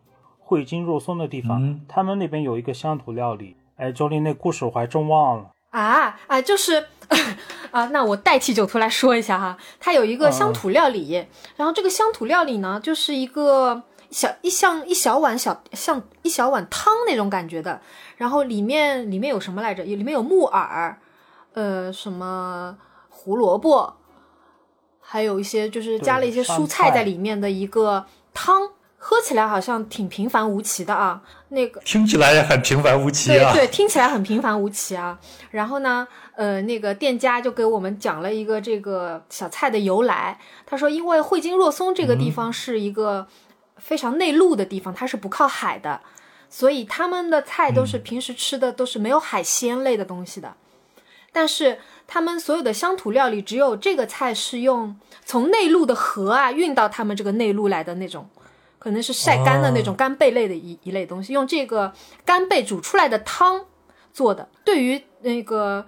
汇金若松的地方，嗯他们那边有一个乡土料理，哎，周林那故事我还真忘了。啊啊，就是 啊，那我代替酒徒来说一下哈，它有一个乡土料理，然后这个乡土料理呢，就是一个小一像一小碗小像一小碗汤那种感觉的，然后里面里面有什么来着？里面有木耳，呃，什么胡萝卜，还有一些就是加了一些蔬菜在里面的一个汤。喝起来好像挺平凡无奇的啊，那个听起来也很平凡无奇啊。对对，听起来很平凡无奇啊。然后呢，呃，那个店家就给我们讲了一个这个小菜的由来。他说，因为汇金若松这个地方是一个非常内陆的地方，它是不靠海的，所以他们的菜都是平时吃的都是没有海鲜类的东西的。但是他们所有的乡土料理，只有这个菜是用从内陆的河啊运到他们这个内陆来的那种。可能是晒干的那种干贝类的一一类东西，用这个干贝煮出来的汤做的，对于那个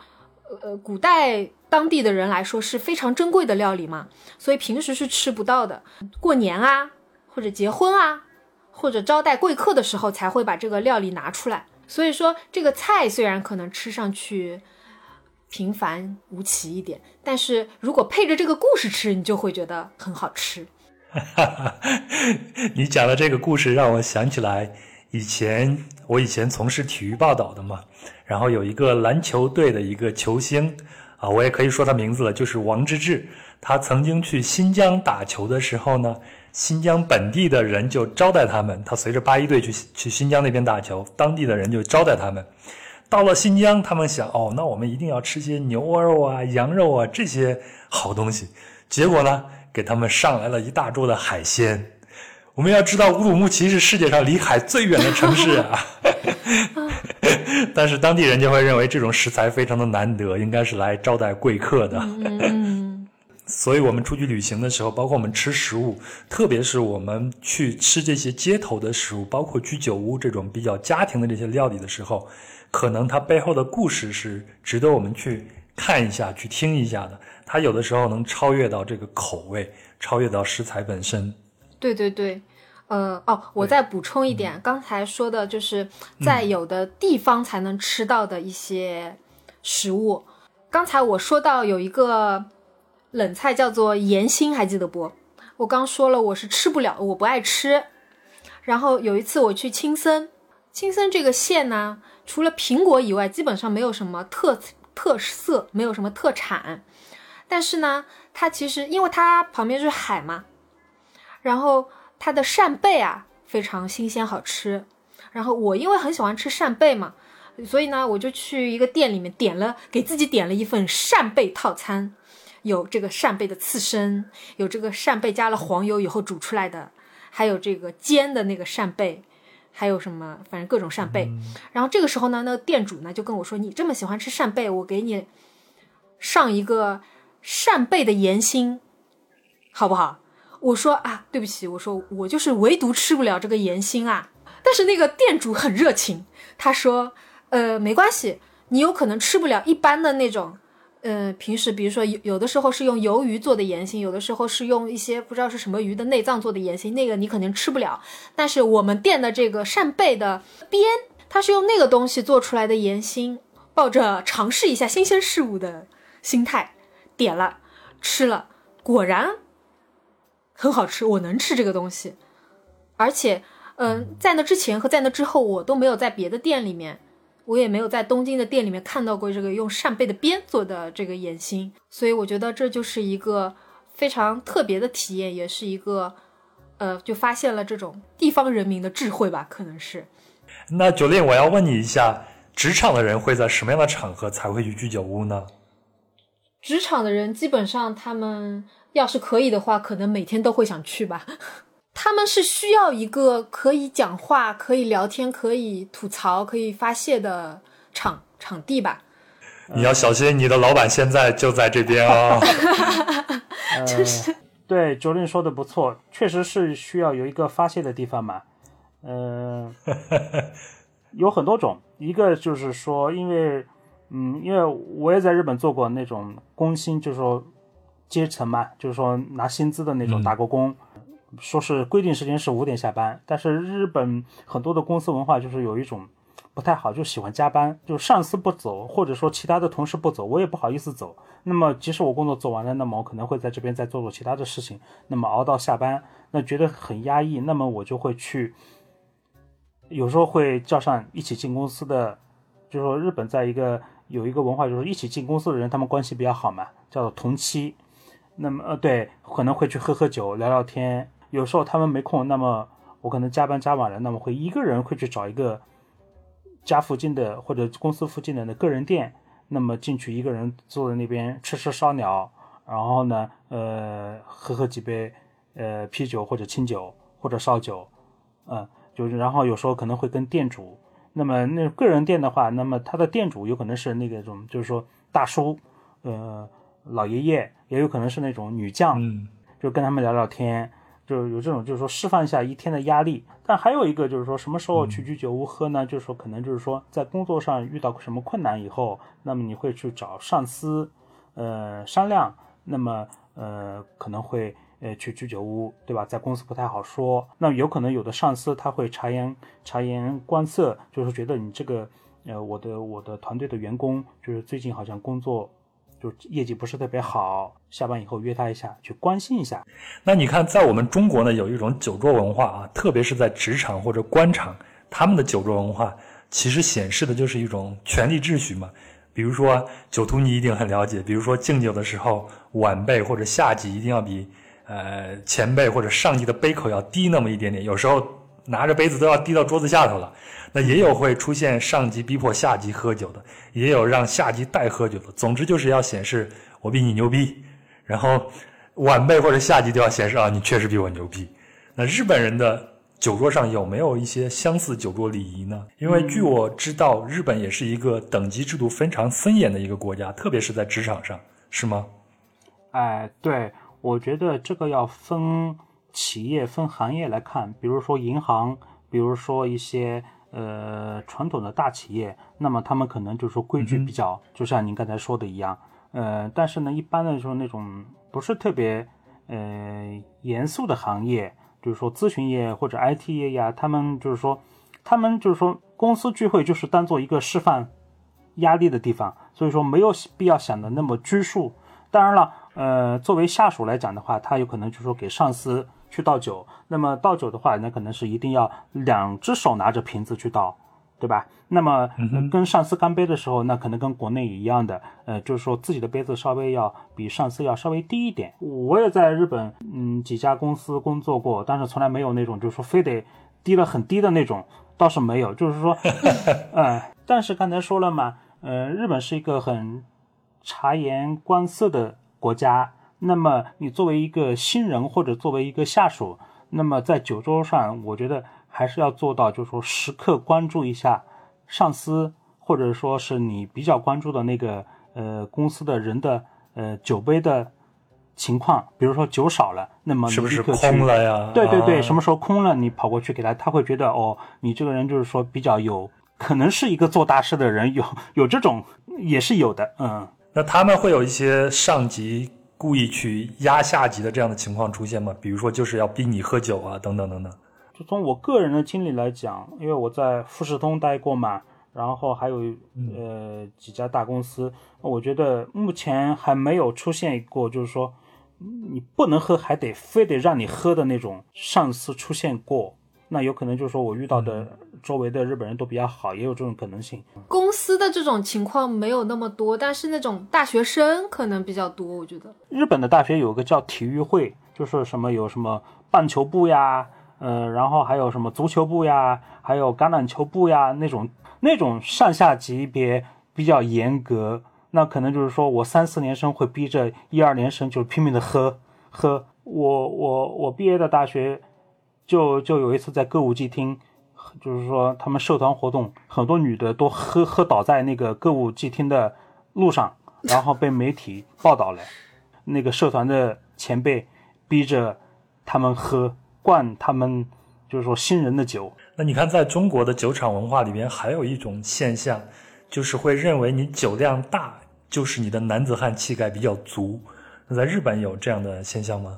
呃古代当地的人来说是非常珍贵的料理嘛，所以平时是吃不到的。过年啊，或者结婚啊，或者招待贵客的时候才会把这个料理拿出来。所以说，这个菜虽然可能吃上去平凡无奇一点，但是如果配着这个故事吃，你就会觉得很好吃。哈哈，你讲的这个故事让我想起来，以前我以前从事体育报道的嘛，然后有一个篮球队的一个球星啊，我也可以说他名字了，就是王治郅。他曾经去新疆打球的时候呢，新疆本地的人就招待他们。他随着八一队去去新疆那边打球，当地的人就招待他们。到了新疆，他们想，哦，那我们一定要吃些牛肉啊、羊肉啊这些好东西。结果呢？给他们上来了一大桌的海鲜。我们要知道乌鲁木齐是世界上离海最远的城市啊，但是当地人就会认为这种食材非常的难得，应该是来招待贵客的。所以我们出去旅行的时候，包括我们吃食物，特别是我们去吃这些街头的食物，包括居酒屋这种比较家庭的这些料理的时候，可能它背后的故事是值得我们去看一下、去听一下的。它有的时候能超越到这个口味，超越到食材本身。对对对，呃哦，我再补充一点，刚才说的就是在有的地方才能吃到的一些食物。刚才我说到有一个冷菜叫做盐心，还记得不？我刚说了我是吃不了，我不爱吃。然后有一次我去青森，青森这个县呢，除了苹果以外，基本上没有什么特特色，没有什么特产。但是呢，它其实因为它旁边是海嘛，然后它的扇贝啊非常新鲜好吃。然后我因为很喜欢吃扇贝嘛，所以呢我就去一个店里面点了，给自己点了一份扇贝套餐，有这个扇贝的刺身，有这个扇贝加了黄油以后煮出来的，还有这个煎的那个扇贝，还有什么反正各种扇贝。然后这个时候呢，那个店主呢就跟我说：“你这么喜欢吃扇贝，我给你上一个。”扇贝的盐心，好不好？我说啊，对不起，我说我就是唯独吃不了这个盐心啊。但是那个店主很热情，他说，呃，没关系，你有可能吃不了一般的那种，呃，平时比如说有有的时候是用鱿鱼做的盐心，有的时候是用一些不知道是什么鱼的内脏做的盐心，那个你肯定吃不了。但是我们店的这个扇贝的边，它是用那个东西做出来的盐心，抱着尝试一下新鲜事物的心态。点了，吃了，果然很好吃。我能吃这个东西，而且，嗯，在那之前和在那之后，我都没有在别的店里面，我也没有在东京的店里面看到过这个用扇贝的边做的这个眼心。所以我觉得这就是一个非常特别的体验，也是一个，呃，就发现了这种地方人民的智慧吧，可能是。那九令，我要问你一下，职场的人会在什么样的场合才会去居酒屋呢？职场的人基本上，他们要是可以的话，可能每天都会想去吧。他们是需要一个可以讲话、可以聊天、可以吐槽、可以发泄的场场地吧。你要小心，你的老板现在就在这边啊。就是 对卓林说的不错，确实是需要有一个发泄的地方嘛。嗯，有很多种，一个就是说，因为。嗯，因为我也在日本做过那种工薪，就是说阶层嘛，就是说拿薪资的那种打过工，说是规定时间是五点下班，但是日本很多的公司文化就是有一种不不太好，就喜欢加班，就上司不走，或者说其他的同事不走，我也不好意思走。那么即使我工作做完了，那么我可能会在这边再做做其他的事情，那么熬到下班，那觉得很压抑，那么我就会去，有时候会叫上一起进公司的，就是说日本在一个有一个文化，就是一起进公司的人，他们关系比较好嘛，叫做同期。那么呃对，可能会去喝喝酒聊聊天，有时候他们没空，那么我可能加班加晚了，那么会一个人会去找一个。家附近的或者公司附近的那个人店，那么进去一个人坐在那边吃吃烧鸟，然后呢，呃，喝喝几杯，呃，啤酒或者清酒或者烧酒，嗯，就是然后有时候可能会跟店主，那么那个人店的话，那么他的店主有可能是那个种就是说大叔，呃，老爷爷，也有可能是那种女将，嗯，就跟他们聊聊天。就有这种，就是说释放一下一天的压力。但还有一个就是说，什么时候去居酒屋喝呢？就是说，可能就是说，在工作上遇到什么困难以后，那么你会去找上司，呃，商量。那么，呃，可能会呃去居酒屋，对吧？在公司不太好说。那有可能有的上司他会察言察言观色，就是觉得你这个，呃，我的我的团队的员工，就是最近好像工作。就业绩不是特别好，下班以后约他一下，去关心一下。那你看，在我们中国呢，有一种酒桌文化啊，特别是在职场或者官场，他们的酒桌文化其实显示的就是一种权力秩序嘛。比如说酒徒，你一定很了解。比如说敬酒的时候，晚辈或者下级一定要比呃前辈或者上级的杯口要低那么一点点，有时候拿着杯子都要低到桌子下头了。那也有会出现上级逼迫下级喝酒的，也有让下级代喝酒的。总之就是要显示我比你牛逼，然后晚辈或者下级都要显示啊，你确实比我牛逼。那日本人的酒桌上有没有一些相似酒桌礼仪呢？因为据我知道，日本也是一个等级制度非常森严的一个国家，特别是在职场上，是吗？哎，对，我觉得这个要分企业、分行业来看，比如说银行，比如说一些。呃，传统的大企业，那么他们可能就是说规矩比较，就像您刚才说的一样，呃，但是呢，一般的说那种不是特别呃严肃的行业，就是说咨询业或者 IT 业呀，他们就是说，他们就是说公司聚会就是当做一个释放压力的地方，所以说没有必要想的那么拘束。当然了，呃，作为下属来讲的话，他有可能就是说给上司。去倒酒，那么倒酒的话，那可能是一定要两只手拿着瓶子去倒，对吧？那么跟上司干杯的时候，那可能跟国内一样的，呃，就是说自己的杯子稍微要比上司要稍微低一点。我也在日本，嗯，几家公司工作过，但是从来没有那种就是说非得低了很低的那种，倒是没有。就是说，呃，但是刚才说了嘛，呃，日本是一个很察言观色的国家。那么你作为一个新人或者作为一个下属，那么在酒桌上，我觉得还是要做到，就是说时刻关注一下上司，或者说是你比较关注的那个呃公司的人的呃酒杯的情况。比如说酒少了，那么是不是空了呀？对对对，什么时候空了，你跑过去给他，他会觉得哦，你这个人就是说比较有可能是一个做大事的人，有有这种也是有的，嗯。那他们会有一些上级。故意去压下级的这样的情况出现吗？比如说就是要逼你喝酒啊，等等等等。就从我个人的经历来讲，因为我在富士通待过嘛，然后还有呃几家大公司，我觉得目前还没有出现过，就是说你不能喝还得非得让你喝的那种上司出现过。那有可能就是说我遇到的周围的日本人都比较好，也有这种可能性。公司的这种情况没有那么多，但是那种大学生可能比较多。我觉得日本的大学有个叫体育会，就是什么有什么棒球部呀，呃，然后还有什么足球部呀，还有橄榄球部呀，那种那种上下级别比较严格。那可能就是说我三四年生会逼着一二年生就拼命的喝喝。我我我毕业的大学。就就有一次在歌舞伎厅，就是说他们社团活动，很多女的都喝喝倒在那个歌舞伎厅的路上，然后被媒体报道了。那个社团的前辈逼着他们喝灌他们，就是说新人的酒。那你看，在中国的酒场文化里边，还有一种现象，就是会认为你酒量大，就是你的男子汉气概比较足。那在日本有这样的现象吗？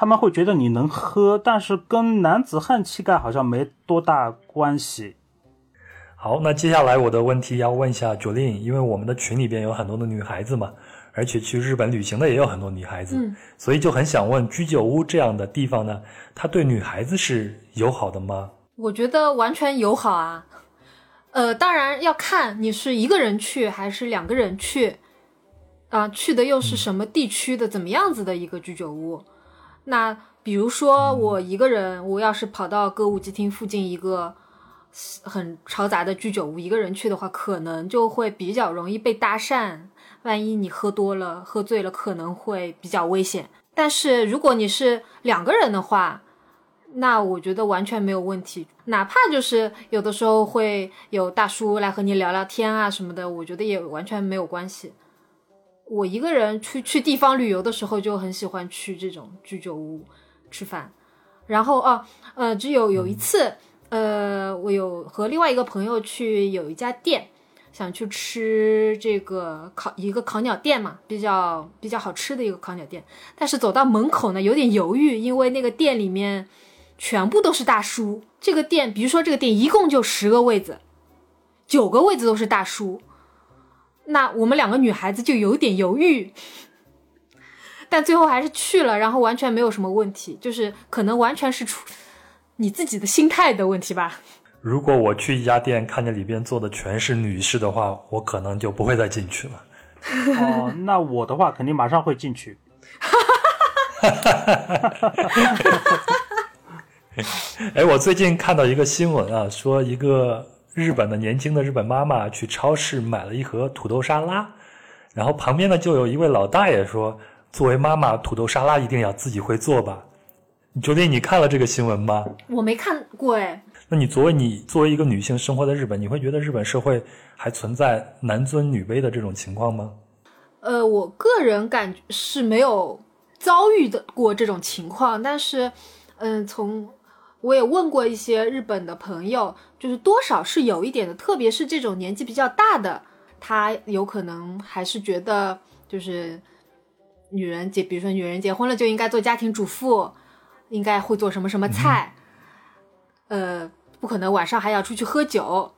他们会觉得你能喝，但是跟男子汉气概好像没多大关系。好，那接下来我的问题要问一下 Jolin，因为我们的群里边有很多的女孩子嘛，而且去日本旅行的也有很多女孩子，嗯所以就很想问居酒屋这样的地方呢，它对女孩子是友好的吗？我觉得完全友好啊。呃，当然要看你是一个人去还是两个人去，啊、去的又是什么地区的，怎么样子的一个居酒屋。那比如说我一个人，我要是跑到歌舞伎町附近一个很嘈杂的居酒屋，一个人去的话，可能就会比较容易被搭讪。万一你喝多了、喝醉了，可能会比较危险。但是如果你是两个人的话，那我觉得完全没有问题。哪怕就是有的时候会有大叔来和你聊聊天啊什么的，我觉得也完全没有关系。我一个人去去地方旅游的时候，就很喜欢去这种居酒屋吃饭。然后哦，呃，只有有一次，呃，我有和另外一个朋友去有一家店，想去吃这个烤一个烤鸟店嘛，比较比较好吃的一个烤鸟店。但是走到门口呢，有点犹豫，因为那个店里面全部都是大叔。这个店，比如说这个店一共就十个位子，九个位子都是大叔。那我们两个女孩子就有点犹豫，但最后还是去了，然后完全没有什么问题，就是可能完全是出你自己的心态的问题吧。如果我去一家店，看见里边坐的全是女士的话，我可能就不会再进去了。哦，那我的话肯定马上会进去。哎，我最近看到一个新闻啊，说一个日本的年轻的日本妈妈去超市买了一盒土豆沙拉，然后旁边呢就有一位老大爷说，作为妈妈，土豆沙拉一定要自己会做吧。昨天，你看了这个新闻吗？我没看过哎，那你作为你作为一个女性生活在日本，你会觉得日本社会还存在男尊女卑的这种情况吗？呃，我个人感觉是没有遭遇的过这种情况，但是，嗯，从我也问过一些日本的朋友，就是多少是有一点的，特别是这种年纪比较大的，他有可能还是觉得就是女人结，比如说女人结婚了就应该做家庭主妇，应该会做什么什么菜，呃，不可能晚上还要出去喝酒，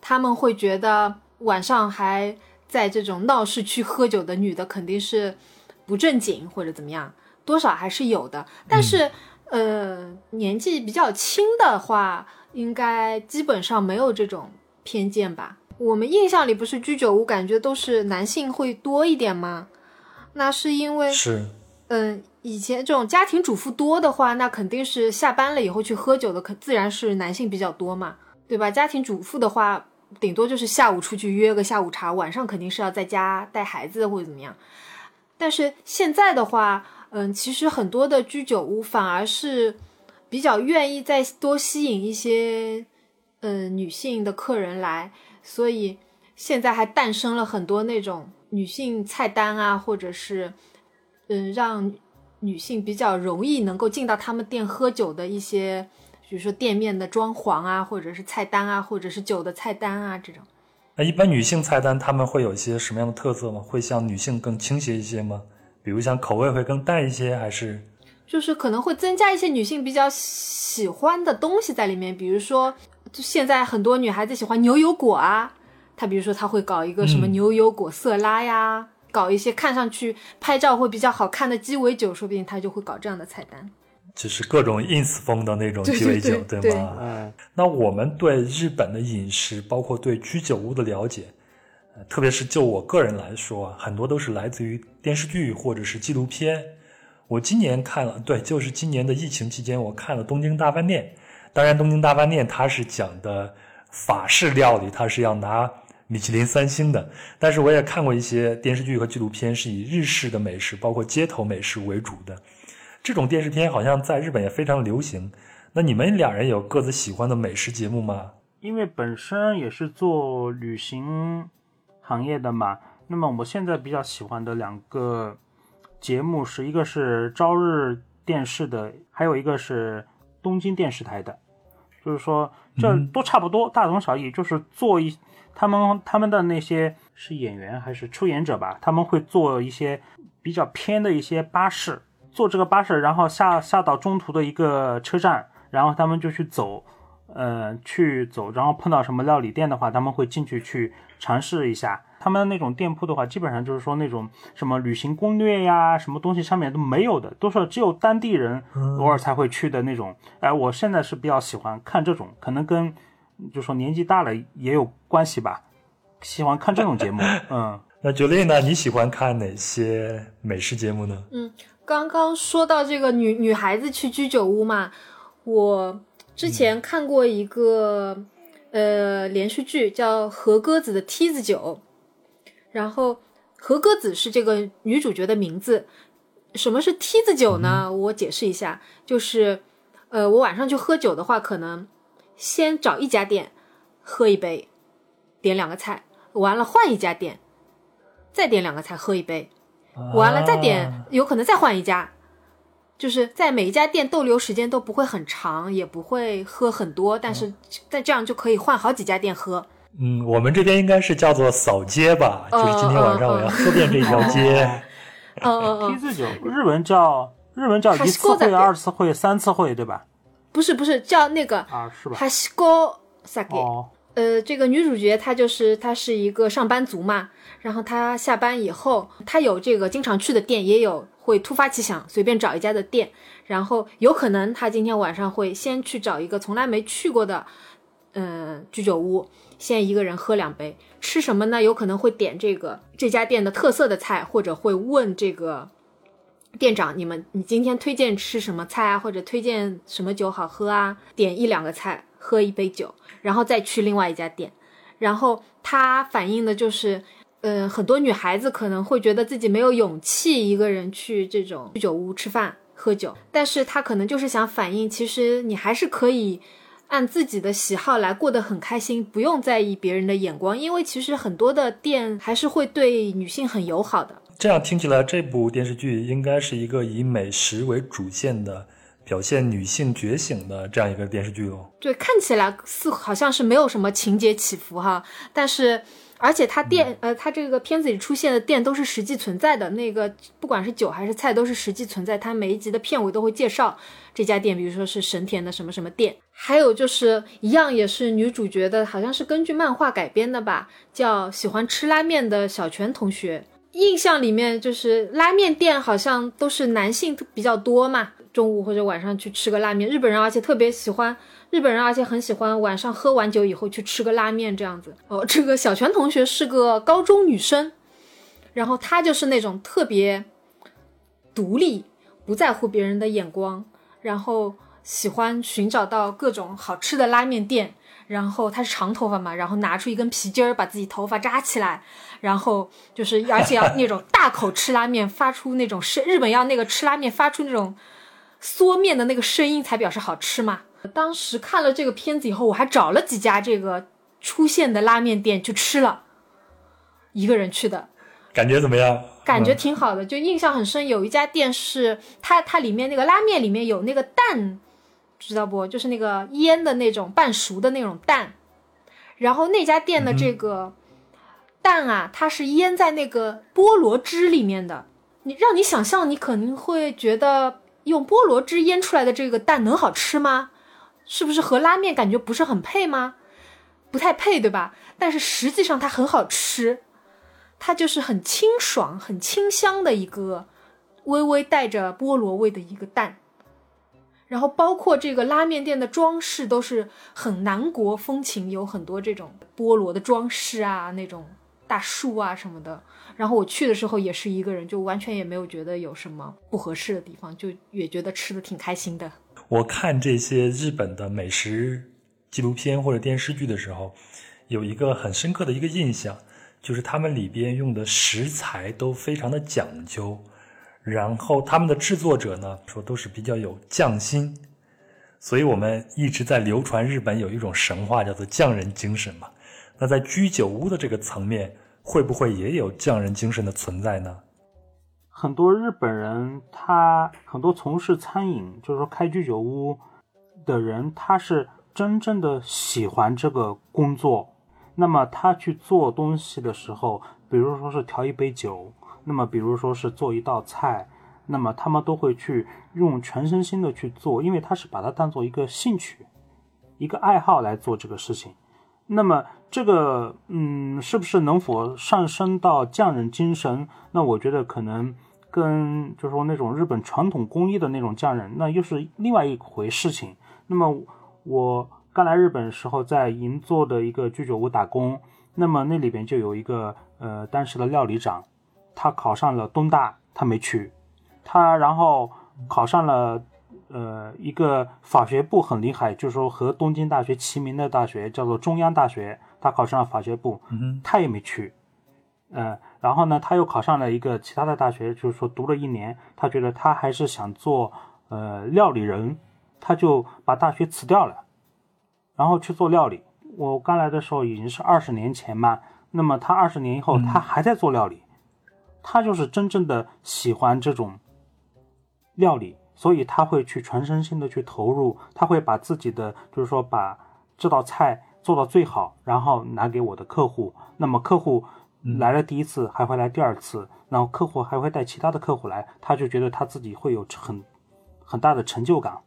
他们会觉得晚上还在这种闹市区喝酒的女的肯定是不正经或者怎么样，多少还是有的。但是，呃，年纪比较轻的话，应该基本上没有这种偏见吧。我们印象里不是居酒屋感觉都是男性会多一点吗？那是因为是，嗯，以前这种家庭主妇多的话，那肯定是下班了以后去喝酒的，可自然是男性比较多嘛，对吧？家庭主妇的话，顶多就是下午出去约个下午茶，晚上肯定是要在家带孩子或者怎么样。但是现在的话，嗯，其实很多的居酒屋反而是比较愿意再多吸引一些嗯女性的客人来，所以现在还诞生了很多那种女性菜单啊，或者是嗯让女性比较容易能够进到他们店喝酒的一些，比如说店面的装潢啊，或者是菜单啊，或者是酒的菜单啊这种。那一般女性菜单他们会有一些什么样的特色吗？会向女性更倾斜一些吗？比如像口味会更淡一些，还是就是可能会增加一些女性比较喜欢的东西在里面，比如说，就现在很多女孩子喜欢牛油果啊，她比如说她会搞一个什么嗯牛油果色拉呀，搞一些看上去拍照会比较好看的鸡尾酒，说不定她就会搞这样的菜单。就是各种 ins 风的那种鸡尾酒，对对吗？嗯，那我们对日本的饮食，包括对居酒屋的了解，特别是就我个人来说，很多都是来自于电视剧或者是纪录片。我今年看了，对，就是今年的疫情期间，我看了《东京大饭店》。当然，《东京大饭店》它是讲的法式料理，它是要拿米其林三星的。但是我也看过一些电视剧和纪录片，是以日式的美食，包括街头美食为主的。这种电视片好像在日本也非常流行。那你们两人有各自喜欢的美食节目吗？因为本身也是做旅行行业的嘛，那么我现在比较喜欢的两个节目是一个是朝日电视的，还有一个是东京电视台的，就是说这嗯都差不多，大同小异，就是做一他们他们的那些是演员还是出演者吧，他们会做一些比较偏的一些巴士，坐这个巴士，然后下下到中途的一个车站，然后他们就去走。呃，去走，然后碰到什么料理店的话，他们会进去去尝试一下。他们那种店铺的话，基本上就是说那种什么旅行攻略呀，什么东西上面都没有的，都是只有当地人偶尔才会去的那种。哎，我现在是比较喜欢看这种，可能跟就说年纪大了也有关系吧，喜欢看这种节目。嗯，那九令呢？你喜欢看哪些美食节目呢？嗯，刚刚说到这个女女孩子去居酒屋嘛，我之前看过一个、呃连续剧叫《和鸽子的梯子酒》，然后和鸽子是这个女主角的名字。什么是梯子酒呢？我解释一下，就是呃，我晚上去喝酒的话，可能先找一家店喝一杯，点两个菜，完了换一家店，再点两个菜喝一杯，完了再点，有可能再换一家，就是在每一家店逗留时间都不会很长，也不会喝很多，但是在这样就可以换好几家店喝。嗯，我们这边应该是叫做扫街吧，嗯就是今天晚上我要喝遍这一条街。嗯嗯嗯，梯子酒，日文叫日文叫一次会、二次会、三次会，对吧？不是不是叫那个啊，是吧？哈西沟 sake。哦，呃，这个女主角她就是她是一个上班族嘛，然后她下班以后，她有这个经常去的店，也有会突发奇想随便找一家的店，然后有可能他今天晚上会先去找一个从来没去过的，嗯、居酒屋，先一个人喝两杯，吃什么呢？有可能会点这个这家店的特色的菜，或者会问这个店长，你们你今天推荐吃什么菜啊，或者推荐什么酒好喝啊？点一两个菜，喝一杯酒，然后再去另外一家店。然后他反映的就是，呃，很多女孩子可能会觉得自己没有勇气一个人去这种居酒屋吃饭喝酒，但是她可能就是想反映，其实你还是可以按自己的喜好来过得很开心，不用在意别人的眼光，因为其实很多的店还是会对女性很友好的。这样听起来，这部电视剧应该是一个以美食为主线的，表现女性觉醒的这样一个电视剧哦。对，看起来似乎好像是没有什么情节起伏哈，但是而且它店呃，它这个片子里出现的店都是实际存在的，那个不管是酒还是菜都是实际存在，它每一集的片尾都会介绍这家店，比如说是神田的什么什么店，还有就是一样也是女主角的，好像是根据漫画改编的吧，叫喜欢吃拉面的小泉同学。印象里面就是拉面店好像都是男性比较多嘛，中午或者晚上去吃个拉面。日本人而且特别喜欢，日本人而且很喜欢晚上喝完酒以后去吃个拉面这样子。哦，这个小泉同学是个高中女生，然后她就是那种特别独立，不在乎别人的眼光，然后喜欢寻找到各种好吃的拉面店。然后她是长头发嘛，然后拿出一根皮筋儿把自己头发扎起来，然后就是而且要那种大口吃拉面，发出那种声，日本要那个吃拉面发出那种嗦面的那个声音才表示好吃嘛。当时看了这个片子以后，我还找了几家这个出现的拉面店去吃了，一个人去的，感觉怎么样？感觉嗯挺好的，就印象很深。有一家店是它它里面那个拉面里面有那个蛋，知道不？就是那个腌的那种半熟的那种蛋。然后那家店的这个蛋啊，它是腌在那个菠萝汁里面的。你让你想象，你可能会觉得用菠萝汁腌出来的这个蛋能好吃吗？是不是和拉面感觉不是很配吗？不太配，对吧？但是实际上它很好吃。它就是很清爽、很清香的一个微微带着菠萝味的一个蛋，然后包括这个拉面店的装饰都是很南国风情，有很多这种菠萝的装饰啊，那种大树啊什么的。然后我去的时候也是一个人，就完全也没有觉得有什么不合适的地方，就也觉得吃的挺开心的。我看这些日本的美食纪录片或者电视剧的时候，有一个很深刻的一个印象，就是他们里边用的食材都非常的讲究，然后他们的制作者呢说都是比较有匠心，所以我们一直在流传日本有一种神话叫做匠人精神嘛。那在居酒屋的这个层面，会不会也有匠人精神的存在呢？很多日本人，他很多从事餐饮，就是说开居酒屋的人，他是真正的喜欢这个工作。那么他去做东西的时候，比如说是调一杯酒，那么比如说是做一道菜，那么他们都会去用全身心的去做，因为他是把它当做一个兴趣，一个爱好来做这个事情。那么这个，嗯，是不是能否上升到匠人精神？那我觉得可能跟就是说那种日本传统工艺的那种匠人，那又是另外一回事情。那么我刚来日本的时候，在银座的一个居酒屋打工，那么那里边就有一个呃当时的料理长，他考上了东大，他没去，他然后考上了。呃，一个法学部很厉害，就是说和东京大学齐名的大学叫做中央大学，他考上了法学部，他也没去。嗯，然后呢，他又考上了一个其他的大学，就是说读了一年，他觉得他还是想做呃料理人，他就把大学辞掉了，然后去做料理。我刚来的时候已经是二十年前嘛，那么他二十年以后他还在做料理，他就是真正的喜欢这种料理。所以他会去全身心的去投入，他会把自己的，就是说把这道菜做到最好，然后拿给我的客户。那么客户来了第一次，还会来第二次，然后客户还会带其他的客户来，他就觉得他自己会有很很大的成就感。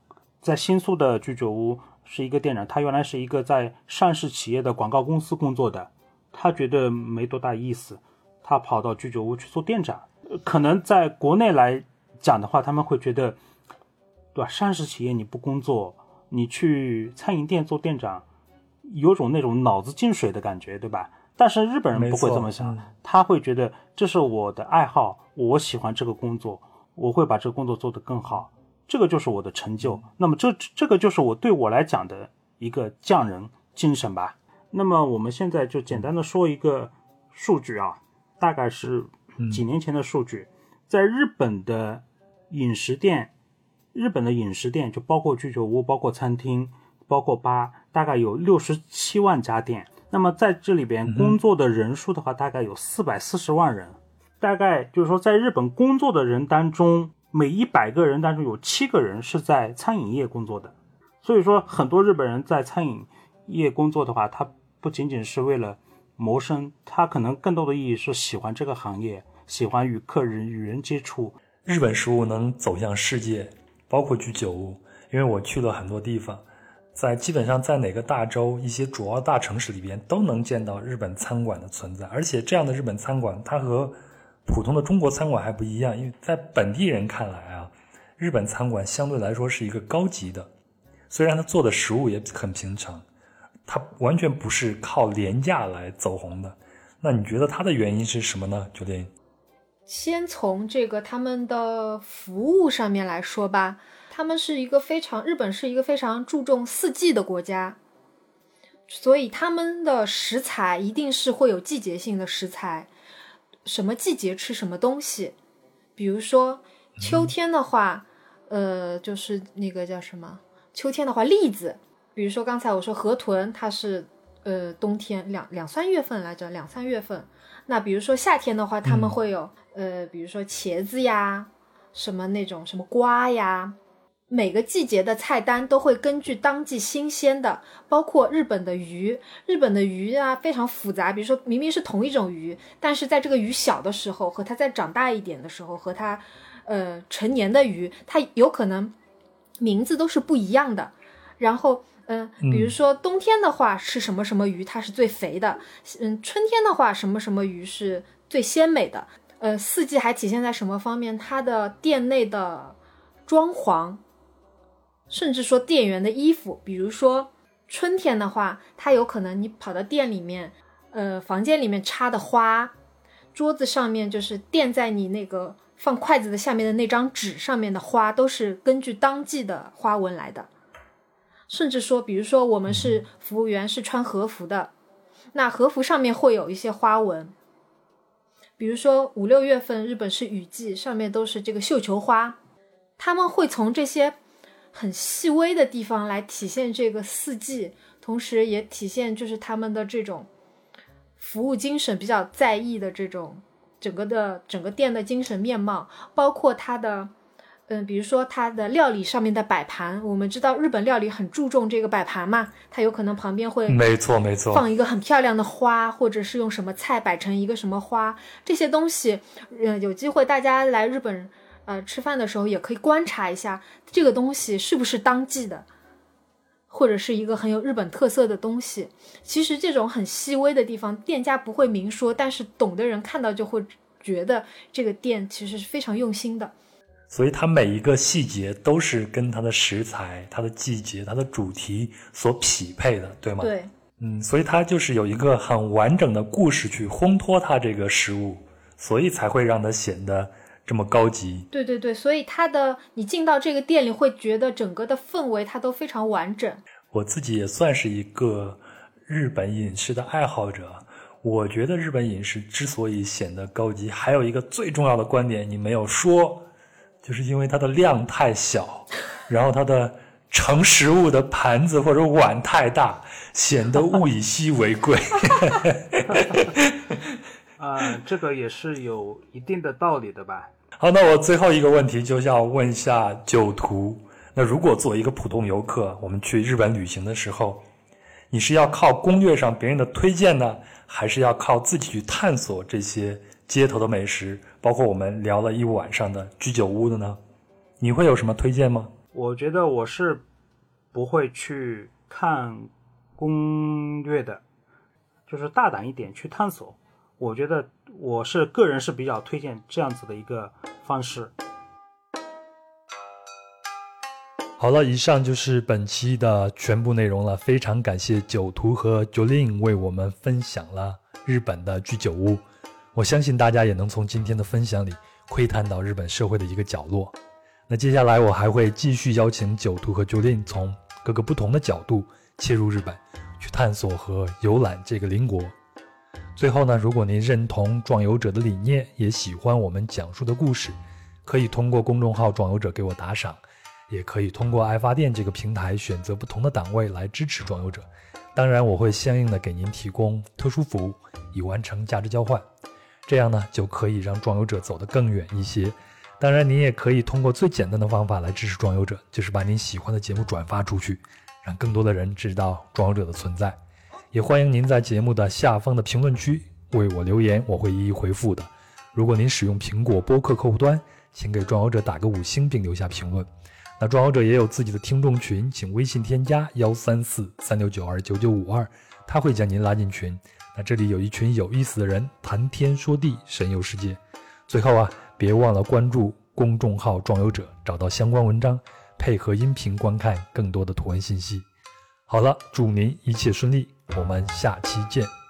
在新宿的居酒屋是一个店长，他原来是一个在上市企业的广告公司工作的，他觉得没多大意思，他跑到居酒屋去做店长。可能在国内来讲的话，他们会觉得。对吧？上市企业你不工作，你去餐饮店做店长，有种那种脑子进水的感觉，对吧？但是日本人不会这么想，他会觉得这是我的爱好，我喜欢这个工作，我会把这个工作做得更好，这个就是我的成就。那么这这个就是我对我来讲的一个匠人精神吧。那么我们现在就简单的说一个数据啊，大概是几年前的数据，在日本的饮食店。日本的饮食店就包括居酒屋、包括餐厅、包括吧，大概有六十七万家店。那么在这里边工作的人数的话，大概有四百四十万人。大概就是说，在日本工作的人当中，每一百个人当中有七个人是在餐饮业工作的。所以说，很多日本人在餐饮业工作的话，他不仅仅是为了谋生，他可能更多的意义是喜欢这个行业，喜欢与客人与人接触。日本食物能走向世界。包括居酒屋，因为我去了很多地方，在基本上在哪个大洲、一些主要大城市里边都能见到日本餐馆的存在。而且这样的日本餐馆，它和普通的中国餐馆还不一样，因为在本地人看来啊，日本餐馆相对来说是一个高级的，虽然它做的食物也很平常，它完全不是靠廉价来走红的。那你觉得它的原因是什么呢？酒店？先从这个他们的服务上面来说吧，他们是一个非常日本是一个非常注重四季的国家，所以他们的食材一定是会有季节性的食材，什么季节吃什么东西，比如说秋天的话，呃，就是那个叫什么？秋天的话，栗子，比如说刚才我说河豚，它是呃冬天两两三月份来着，两三月份。那比如说夏天的话，他们会有。呃，比如说茄子呀，什么那种什么瓜呀，每个季节的菜单都会根据当季新鲜的，包括日本的鱼，日本的鱼啊非常复杂。比如说明明是同一种鱼，但是在这个鱼小的时候和它再长大一点的时候，和它呃成年的鱼，它有可能名字都是不一样的。然后嗯，比如说冬天的话是什么什么鱼，它是最肥的。嗯，春天的话什么什么鱼是最鲜美的。呃，四季还体现在什么方面？它的店内的装潢，甚至说店员的衣服，比如说春天的话，它有可能你跑到店里面，呃，房间里面插的花，桌子上面就是垫在你那个放筷子的下面的那张纸上面的花，都是根据当季的花纹来的。甚至说，比如说我们是服务员，是穿和服的，那和服上面会有一些花纹。比如说五六月份，日本是雨季，上面都是这个绣球花，他们会从这些很细微的地方来体现这个四季，同时也体现就是他们的这种服务精神比较在意的这种整个的整个店的精神面貌，包括它的。嗯，比如说它的料理上面的摆盘，我们知道日本料理很注重这个摆盘嘛，它有可能旁边会没错没错放一个很漂亮的花，或者是用什么菜摆成一个什么花，这些东西，嗯，有机会大家来日本呃吃饭的时候也可以观察一下这个东西是不是当季的，或者是一个很有日本特色的东西。其实这种很细微的地方，店家不会明说，但是懂的人看到就会觉得这个店其实是非常用心的。所以它每一个细节都是跟它的食材、它的季节、它的主题所匹配的，对吗？对，嗯，所以它就是有一个很完整的故事去烘托它这个食物，所以才会让它显得这么高级。对对对，所以它的你进到这个店里会觉得整个的氛围它都非常完整。我自己也算是一个日本饮食的爱好者，我觉得日本饮食之所以显得高级，还有一个最重要的观点你没有说。就是因为它的量太小，然后它的盛食物的盘子或者碗太大，显得物以稀为贵。啊，这个也是有一定的道理的吧？好，那我最后一个问题就要问一下酒徒。那如果作为一个普通游客，我们去日本旅行的时候，你是要靠攻略上别人的推荐呢，还是要靠自己去探索这些？街头的美食，包括我们聊了一晚上的居酒屋的呢，你会有什么推荐吗？我觉得我是不会去看攻略的，就是大胆一点去探索。我觉得我是个人是比较推荐这样子的一个方式。好了，以上就是本期的全部内容了。非常感谢酒徒和 Jolin 为我们分享了日本的居酒屋。我相信大家也能从今天的分享里窥探到日本社会的一个角落。那接下来我还会继续邀请酒徒和 Julin 从各个不同的角度切入日本，去探索和游览这个邻国。最后呢，如果您认同壮游者的理念，也喜欢我们讲述的故事，可以通过公众号“壮游者”给我打赏，也可以通过爱发电这个平台选择不同的档位来支持壮游者。当然，我会相应的给您提供特殊服务，以完成价值交换。这样呢，就可以让壮游者走得更远一些。当然，您也可以通过最简单的方法来支持壮游者，就是把您喜欢的节目转发出去，让更多的人知道壮游者的存在。也欢迎您在节目的下方的评论区为我留言，我会一一回复的。如果您使用苹果播客客户端，请给壮游者打个五星并留下评论。那壮游者也有自己的听众群，请微信添加幺三四三六九二九九五二，他会将您拉进群。那这里有一群有意思的人谈天说地，神游世界。最后啊，别忘了关注公众号“壮游者”，找到相关文章，配合音频观看更多的图文信息。好了，祝您一切顺利，我们下期见。